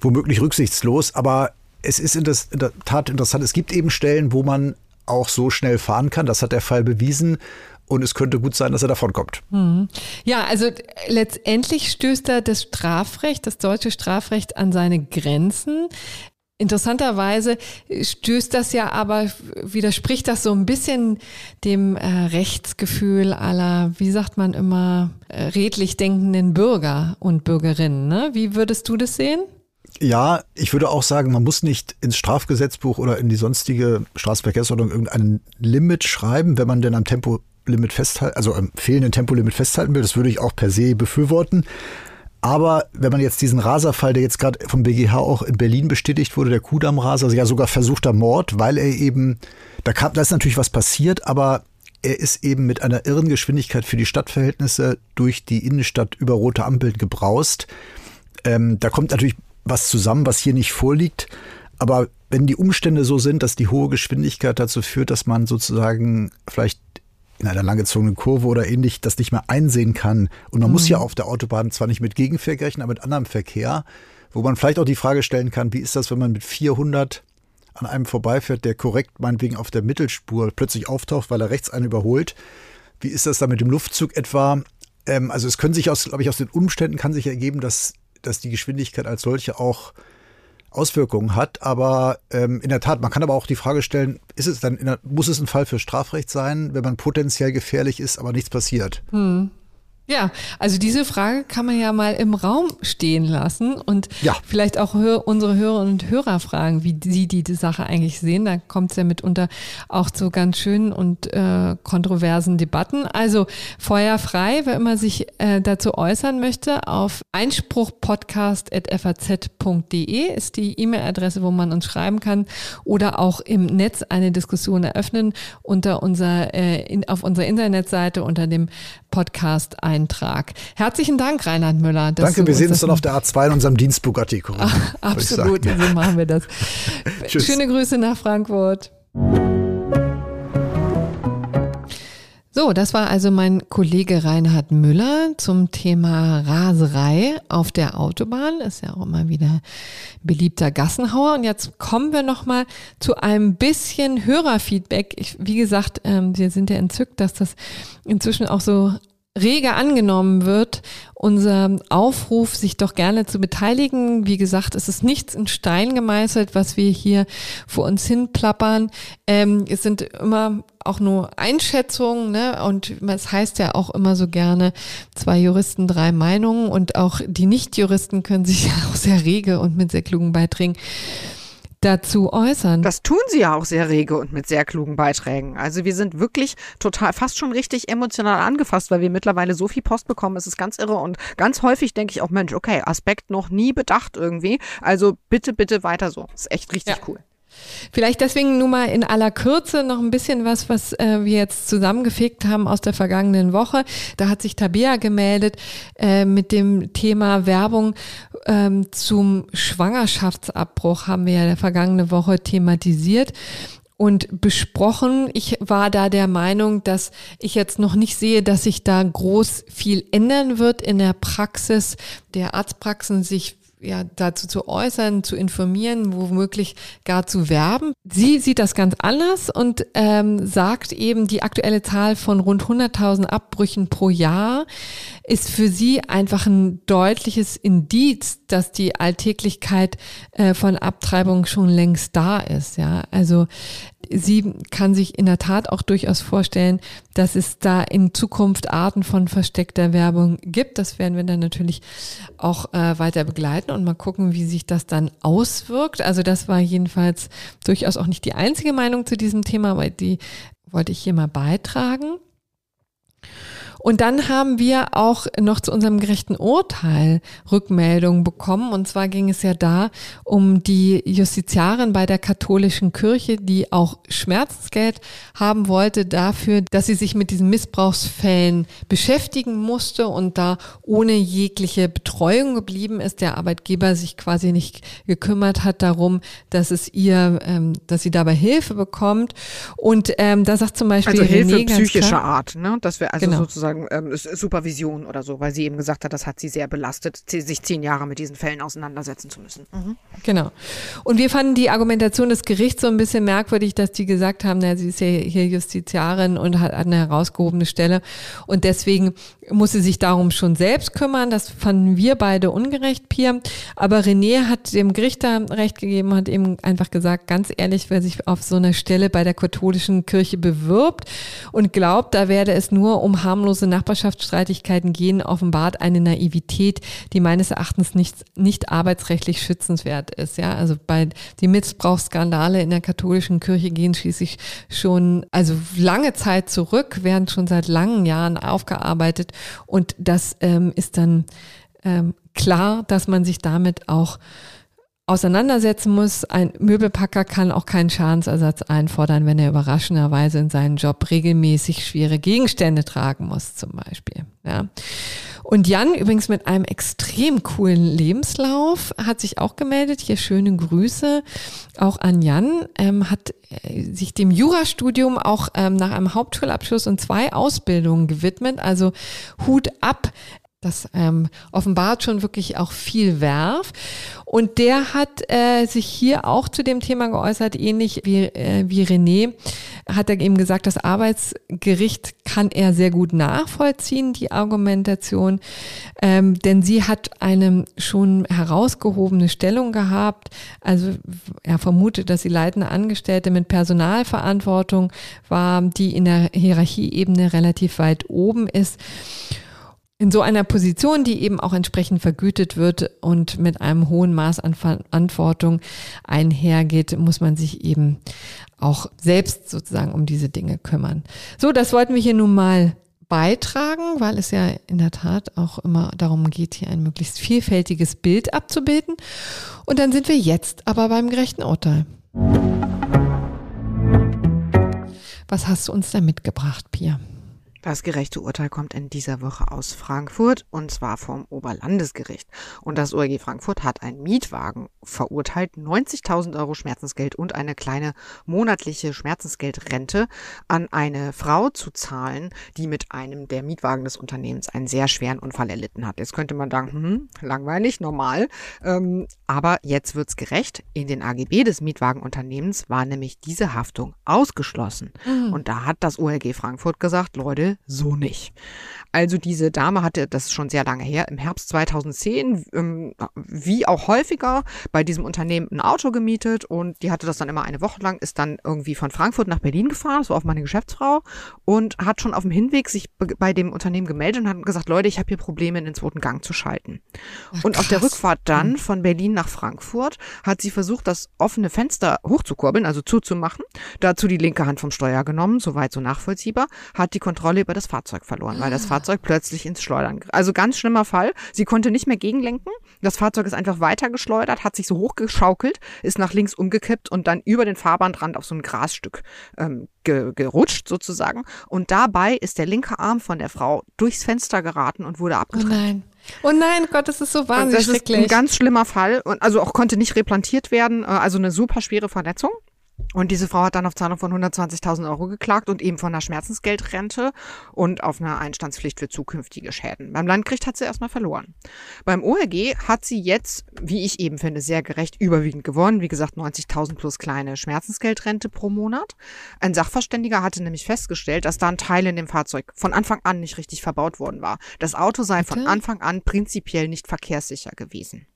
womöglich rücksichtslos. Aber es ist in, der Tat interessant. Es gibt eben Stellen, wo man auch so schnell fahren kann. Das hat der Fall bewiesen. Und es könnte gut sein, dass er davonkommt. Mhm. Ja, also letztendlich stößt da das Strafrecht, das deutsche Strafrecht an seine Grenzen. Interessanterweise stößt das ja aber, widerspricht das so ein bisschen dem äh, Rechtsgefühl aller, wie sagt man immer, äh, redlich denkenden Bürger und Bürgerinnen. Ne? Wie würdest du das sehen? Ja, ich würde auch sagen, man muss nicht ins Strafgesetzbuch oder in die sonstige Straßenverkehrsordnung irgendein Limit schreiben, wenn man denn am Tempolimit festhalten, also am fehlenden Tempolimit festhalten will. Das würde ich auch per se befürworten. Aber wenn man jetzt diesen Raserfall, der jetzt gerade vom BGH auch in Berlin bestätigt wurde, der Kudamm-Raser, ja sogar versuchter Mord, weil er eben, da kam, da ist natürlich was passiert, aber er ist eben mit einer irren Geschwindigkeit für die Stadtverhältnisse durch die Innenstadt über rote Ampeln gebraust. Ähm, da kommt natürlich was zusammen, was hier nicht vorliegt. Aber wenn die Umstände so sind, dass die hohe Geschwindigkeit dazu führt, dass man sozusagen vielleicht in einer langgezogenen Kurve oder ähnlich das nicht mehr einsehen kann. Und man mhm. muss ja auf der Autobahn zwar nicht mit Gegenverkehr rechnen, aber mit anderem Verkehr, wo man vielleicht auch die Frage stellen kann, wie ist das, wenn man mit 400 an einem vorbeifährt, der korrekt meinetwegen auf der Mittelspur plötzlich auftaucht, weil er rechts einen überholt. Wie ist das da mit dem Luftzug etwa? Ähm, also es können sich aus, glaube ich, aus den Umständen kann sich ergeben, dass, dass die Geschwindigkeit als solche auch Auswirkungen hat. Aber ähm, in der Tat, man kann aber auch die Frage stellen, ist es dann, der, muss es ein Fall für Strafrecht sein, wenn man potenziell gefährlich ist, aber nichts passiert? Hm. Ja, also diese Frage kann man ja mal im Raum stehen lassen und ja. vielleicht auch hör, unsere Hörerinnen und Hörer fragen, wie sie die, die Sache eigentlich sehen. Da kommt es ja mitunter auch zu ganz schönen und äh, kontroversen Debatten. Also Feuer frei, wer immer sich äh, dazu äußern möchte, auf einspruchpodcast.faz.de ist die E-Mail-Adresse, wo man uns schreiben kann oder auch im Netz eine Diskussion eröffnen unter unser, äh, in, auf unserer Internetseite unter dem Podcast Eintrag. Herzlichen Dank, Reinhard Müller. Danke, wir sehen uns dann auf der A2 in unserem Dienst Bugatti. Corinna, absolut, so machen wir das. Schöne Grüße nach Frankfurt. So, das war also mein Kollege Reinhard Müller zum Thema Raserei auf der Autobahn. Ist ja auch immer wieder beliebter Gassenhauer. Und jetzt kommen wir nochmal zu einem bisschen Hörerfeedback. Ich, wie gesagt, ähm, wir sind ja entzückt, dass das inzwischen auch so rege angenommen wird, unser Aufruf, sich doch gerne zu beteiligen. Wie gesagt, es ist nichts in Stein gemeißelt, was wir hier vor uns hin plappern. Ähm, es sind immer auch nur Einschätzungen, ne? Und es heißt ja auch immer so gerne, zwei Juristen, drei Meinungen und auch die Nicht-Juristen können sich ja auch sehr rege und mit sehr klugen Beiträgen dazu äußern. Das tun sie ja auch sehr rege und mit sehr klugen Beiträgen. Also wir sind wirklich total, fast schon richtig emotional angefasst, weil wir mittlerweile so viel Post bekommen. Es ist ganz irre und ganz häufig denke ich auch, Mensch, okay, Aspekt noch nie bedacht irgendwie. Also bitte, bitte weiter so. Ist echt richtig ja. cool. Vielleicht deswegen nur mal in aller Kürze noch ein bisschen was, was äh, wir jetzt zusammengefegt haben aus der vergangenen Woche. Da hat sich Tabea gemeldet äh, mit dem Thema Werbung ähm, zum Schwangerschaftsabbruch haben wir ja der vergangene Woche thematisiert und besprochen. Ich war da der Meinung, dass ich jetzt noch nicht sehe, dass sich da groß viel ändern wird in der Praxis der Arztpraxen, sich ja, dazu zu äußern, zu informieren, womöglich gar zu werben. Sie sieht das ganz anders und ähm, sagt eben, die aktuelle Zahl von rund 100.000 Abbrüchen pro Jahr ist für sie einfach ein deutliches Indiz, dass die Alltäglichkeit äh, von Abtreibung schon längst da ist. Ja, also sie kann sich in der Tat auch durchaus vorstellen, dass es da in Zukunft Arten von versteckter Werbung gibt. Das werden wir dann natürlich auch äh, weiter begleiten und mal gucken, wie sich das dann auswirkt. Also das war jedenfalls durchaus auch nicht die einzige Meinung zu diesem Thema, aber die wollte ich hier mal beitragen. Und dann haben wir auch noch zu unserem gerechten Urteil Rückmeldungen bekommen. Und zwar ging es ja da um die Justiziarin bei der katholischen Kirche, die auch Schmerzensgeld haben wollte dafür, dass sie sich mit diesen Missbrauchsfällen beschäftigen musste und da ohne jegliche Betreuung geblieben ist. Der Arbeitgeber sich quasi nicht gekümmert hat darum, dass es ihr, ähm, dass sie dabei Hilfe bekommt. Und ähm, da sagt zum Beispiel also Hilfe René psychischer klar, Art, ne? Das wäre also genau. sozusagen sagen, ähm, Supervision oder so, weil sie eben gesagt hat, das hat sie sehr belastet, sich zehn Jahre mit diesen Fällen auseinandersetzen zu müssen. Mhm. Genau. Und wir fanden die Argumentation des Gerichts so ein bisschen merkwürdig, dass die gesagt haben, na, sie ist ja hier Justiziarin und hat eine herausgehobene Stelle und deswegen muss sie sich darum schon selbst kümmern. Das fanden wir beide ungerecht, Pia. Aber René hat dem Gericht da recht gegeben, hat eben einfach gesagt, ganz ehrlich, wer sich auf so eine Stelle bei der katholischen Kirche bewirbt und glaubt, da werde es nur um harmlose Nachbarschaftsstreitigkeiten gehen, offenbart eine Naivität, die meines Erachtens nicht, nicht arbeitsrechtlich schützenswert ist. Ja, also bei die Missbrauchsskandale in der katholischen Kirche gehen schließlich schon, also lange Zeit zurück, werden schon seit langen Jahren aufgearbeitet und das ähm, ist dann ähm, klar, dass man sich damit auch auseinandersetzen muss. Ein Möbelpacker kann auch keinen Schadensersatz einfordern, wenn er überraschenderweise in seinen Job regelmäßig schwere Gegenstände tragen muss, zum Beispiel. Ja. Und Jan, übrigens mit einem extrem coolen Lebenslauf, hat sich auch gemeldet. Hier schöne Grüße auch an Jan. Ähm, hat äh, sich dem Jurastudium auch ähm, nach einem Hauptschulabschluss und zwei Ausbildungen gewidmet. Also Hut ab. Das ähm, offenbart schon wirklich auch viel Werf. Und der hat äh, sich hier auch zu dem Thema geäußert, ähnlich wie, äh, wie René, hat er eben gesagt, das Arbeitsgericht kann er sehr gut nachvollziehen, die Argumentation, ähm, denn sie hat eine schon herausgehobene Stellung gehabt. Also er vermutet, dass sie leitende Angestellte mit Personalverantwortung war, die in der Hierarchieebene relativ weit oben ist. In so einer Position, die eben auch entsprechend vergütet wird und mit einem hohen Maß an Verantwortung einhergeht, muss man sich eben auch selbst sozusagen um diese Dinge kümmern. So, das wollten wir hier nun mal beitragen, weil es ja in der Tat auch immer darum geht, hier ein möglichst vielfältiges Bild abzubilden. Und dann sind wir jetzt aber beim gerechten Urteil. Was hast du uns da mitgebracht, Pia? Das gerechte Urteil kommt in dieser Woche aus Frankfurt und zwar vom Oberlandesgericht. Und das ORG Frankfurt hat einen Mietwagen verurteilt, 90.000 Euro Schmerzensgeld und eine kleine monatliche Schmerzensgeldrente an eine Frau zu zahlen, die mit einem der Mietwagen des Unternehmens einen sehr schweren Unfall erlitten hat. Jetzt könnte man sagen, hm, langweilig, normal. Ähm, aber jetzt wird's gerecht. In den AGB des Mietwagenunternehmens war nämlich diese Haftung ausgeschlossen. Mhm. Und da hat das ORG Frankfurt gesagt, Leute, so nicht. Also diese Dame hatte das schon sehr lange her, im Herbst 2010, ähm, wie auch häufiger, bei diesem Unternehmen ein Auto gemietet und die hatte das dann immer eine Woche lang, ist dann irgendwie von Frankfurt nach Berlin gefahren, das war auch meine Geschäftsfrau und hat schon auf dem Hinweg sich bei dem Unternehmen gemeldet und hat gesagt, Leute, ich habe hier Probleme in den zweiten Gang zu schalten. Ach, und auf der Rückfahrt dann hm. von Berlin nach Frankfurt hat sie versucht, das offene Fenster hochzukurbeln, also zuzumachen, dazu die linke Hand vom Steuer genommen, soweit so nachvollziehbar, hat die Kontrolle über das Fahrzeug verloren, weil das ah. Fahrzeug plötzlich ins Schleudern. Also ganz schlimmer Fall. Sie konnte nicht mehr gegenlenken. Das Fahrzeug ist einfach weiter geschleudert, hat sich so hochgeschaukelt, ist nach links umgekippt und dann über den Fahrbahnrand auf so ein Grasstück ähm, ge gerutscht sozusagen. Und dabei ist der linke Arm von der Frau durchs Fenster geraten und wurde abgetrennt. Oh nein. Oh nein, Gott, das ist so wahnsinnig und Das ist ein ganz schlimmer Fall und also auch konnte nicht replantiert werden, äh, also eine super schwere Verletzung. Und diese Frau hat dann auf Zahlung von 120.000 Euro geklagt und eben von einer Schmerzensgeldrente und auf einer Einstandspflicht für zukünftige Schäden. Beim Landgericht hat sie erstmal verloren. Beim ORG hat sie jetzt, wie ich eben finde, sehr gerecht überwiegend gewonnen. Wie gesagt, 90.000 plus kleine Schmerzensgeldrente pro Monat. Ein Sachverständiger hatte nämlich festgestellt, dass da ein Teil in dem Fahrzeug von Anfang an nicht richtig verbaut worden war. Das Auto sei Bitte? von Anfang an prinzipiell nicht verkehrssicher gewesen.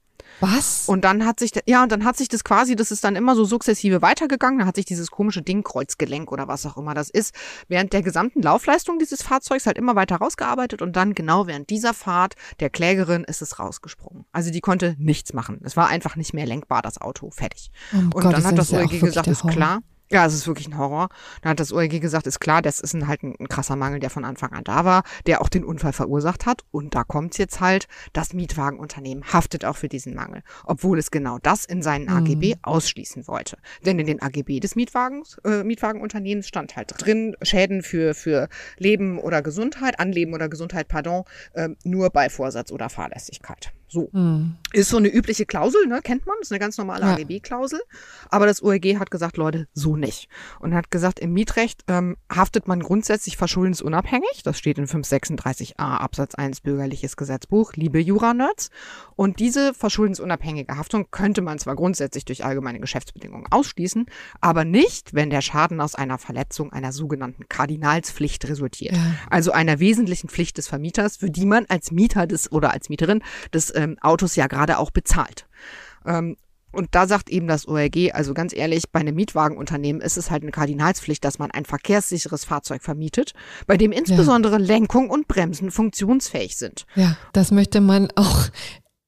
Was? Und dann hat sich, ja, und dann hat sich das quasi, das ist dann immer so sukzessive weitergegangen. Dann hat sich dieses komische Ding, Kreuzgelenk oder was auch immer das ist, während der gesamten Laufleistung dieses Fahrzeugs halt immer weiter rausgearbeitet und dann genau während dieser Fahrt der Klägerin ist es rausgesprungen. Also die konnte nichts machen. Es war einfach nicht mehr lenkbar, das Auto. Fertig. Oh und Gott, dann hat das OEG gesagt, ist klar. Ja, es ist wirklich ein Horror. Dann hat das OLG gesagt, ist klar, das ist ein, halt ein, ein, krasser Mangel, der von Anfang an da war, der auch den Unfall verursacht hat. Und da kommt's jetzt halt, das Mietwagenunternehmen haftet auch für diesen Mangel, obwohl es genau das in seinen mhm. AGB ausschließen wollte. Denn in den AGB des Mietwagens, äh, Mietwagenunternehmens stand halt drin, Schäden für, für Leben oder Gesundheit, Anleben oder Gesundheit, pardon, äh, nur bei Vorsatz oder Fahrlässigkeit. So. Hm. Ist so eine übliche Klausel, ne? kennt man, ist eine ganz normale ja. AGB-Klausel. Aber das OEG hat gesagt, Leute, so nicht. Und hat gesagt, im Mietrecht ähm, haftet man grundsätzlich verschuldensunabhängig. Das steht in 536a Absatz 1 Bürgerliches Gesetzbuch, liebe Jura-Nerds. Und diese verschuldensunabhängige Haftung könnte man zwar grundsätzlich durch allgemeine Geschäftsbedingungen ausschließen, aber nicht, wenn der Schaden aus einer Verletzung einer sogenannten Kardinalspflicht resultiert. Ja. Also einer wesentlichen Pflicht des Vermieters, für die man als Mieter des oder als Mieterin des ähm, Autos ja gerade auch bezahlt. Ähm, und da sagt eben das ORG, also ganz ehrlich, bei einem Mietwagenunternehmen ist es halt eine Kardinalspflicht, dass man ein verkehrssicheres Fahrzeug vermietet, bei dem insbesondere ja. Lenkung und Bremsen funktionsfähig sind. Ja, das möchte man auch,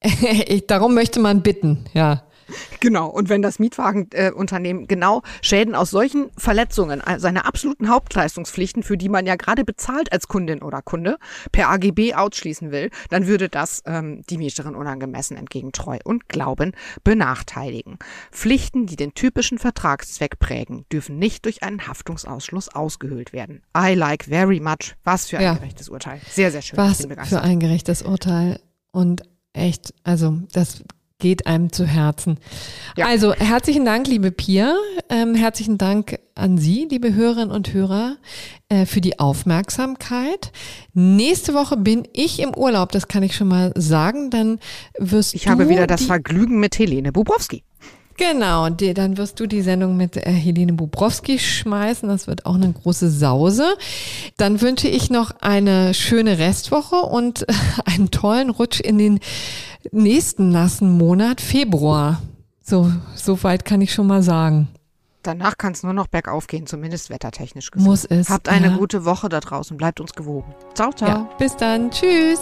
darum möchte man bitten, ja. Genau. Und wenn das Mietwagenunternehmen äh, genau Schäden aus solchen Verletzungen, also seine absoluten Hauptleistungspflichten, für die man ja gerade bezahlt als Kundin oder Kunde, per AGB ausschließen will, dann würde das ähm, die Mieterin unangemessen entgegen Treu und Glauben benachteiligen. Pflichten, die den typischen Vertragszweck prägen, dürfen nicht durch einen Haftungsausschluss ausgehöhlt werden. I like very much. Was für ein ja. gerechtes Urteil. Sehr, sehr schön. Was für ein gerechtes Urteil. Und echt, also das geht einem zu Herzen. Ja. Also herzlichen Dank, liebe Pia. Ähm, herzlichen Dank an Sie, liebe Hörerinnen und Hörer, äh, für die Aufmerksamkeit. Nächste Woche bin ich im Urlaub, das kann ich schon mal sagen. Dann wirst ich du. Ich habe wieder das Vergnügen mit Helene Bubrowski. Genau, die, dann wirst du die Sendung mit äh, Helene Bubrowski schmeißen. Das wird auch eine große Sause. Dann wünsche ich noch eine schöne Restwoche und einen tollen Rutsch in den nächsten nassen Monat, Februar. So, so weit kann ich schon mal sagen. Danach kann es nur noch bergauf gehen, zumindest wettertechnisch gesehen. Muss es. Habt eine ja. gute Woche da draußen. Bleibt uns gewogen. Ciao, ciao. Ja, bis dann. Tschüss.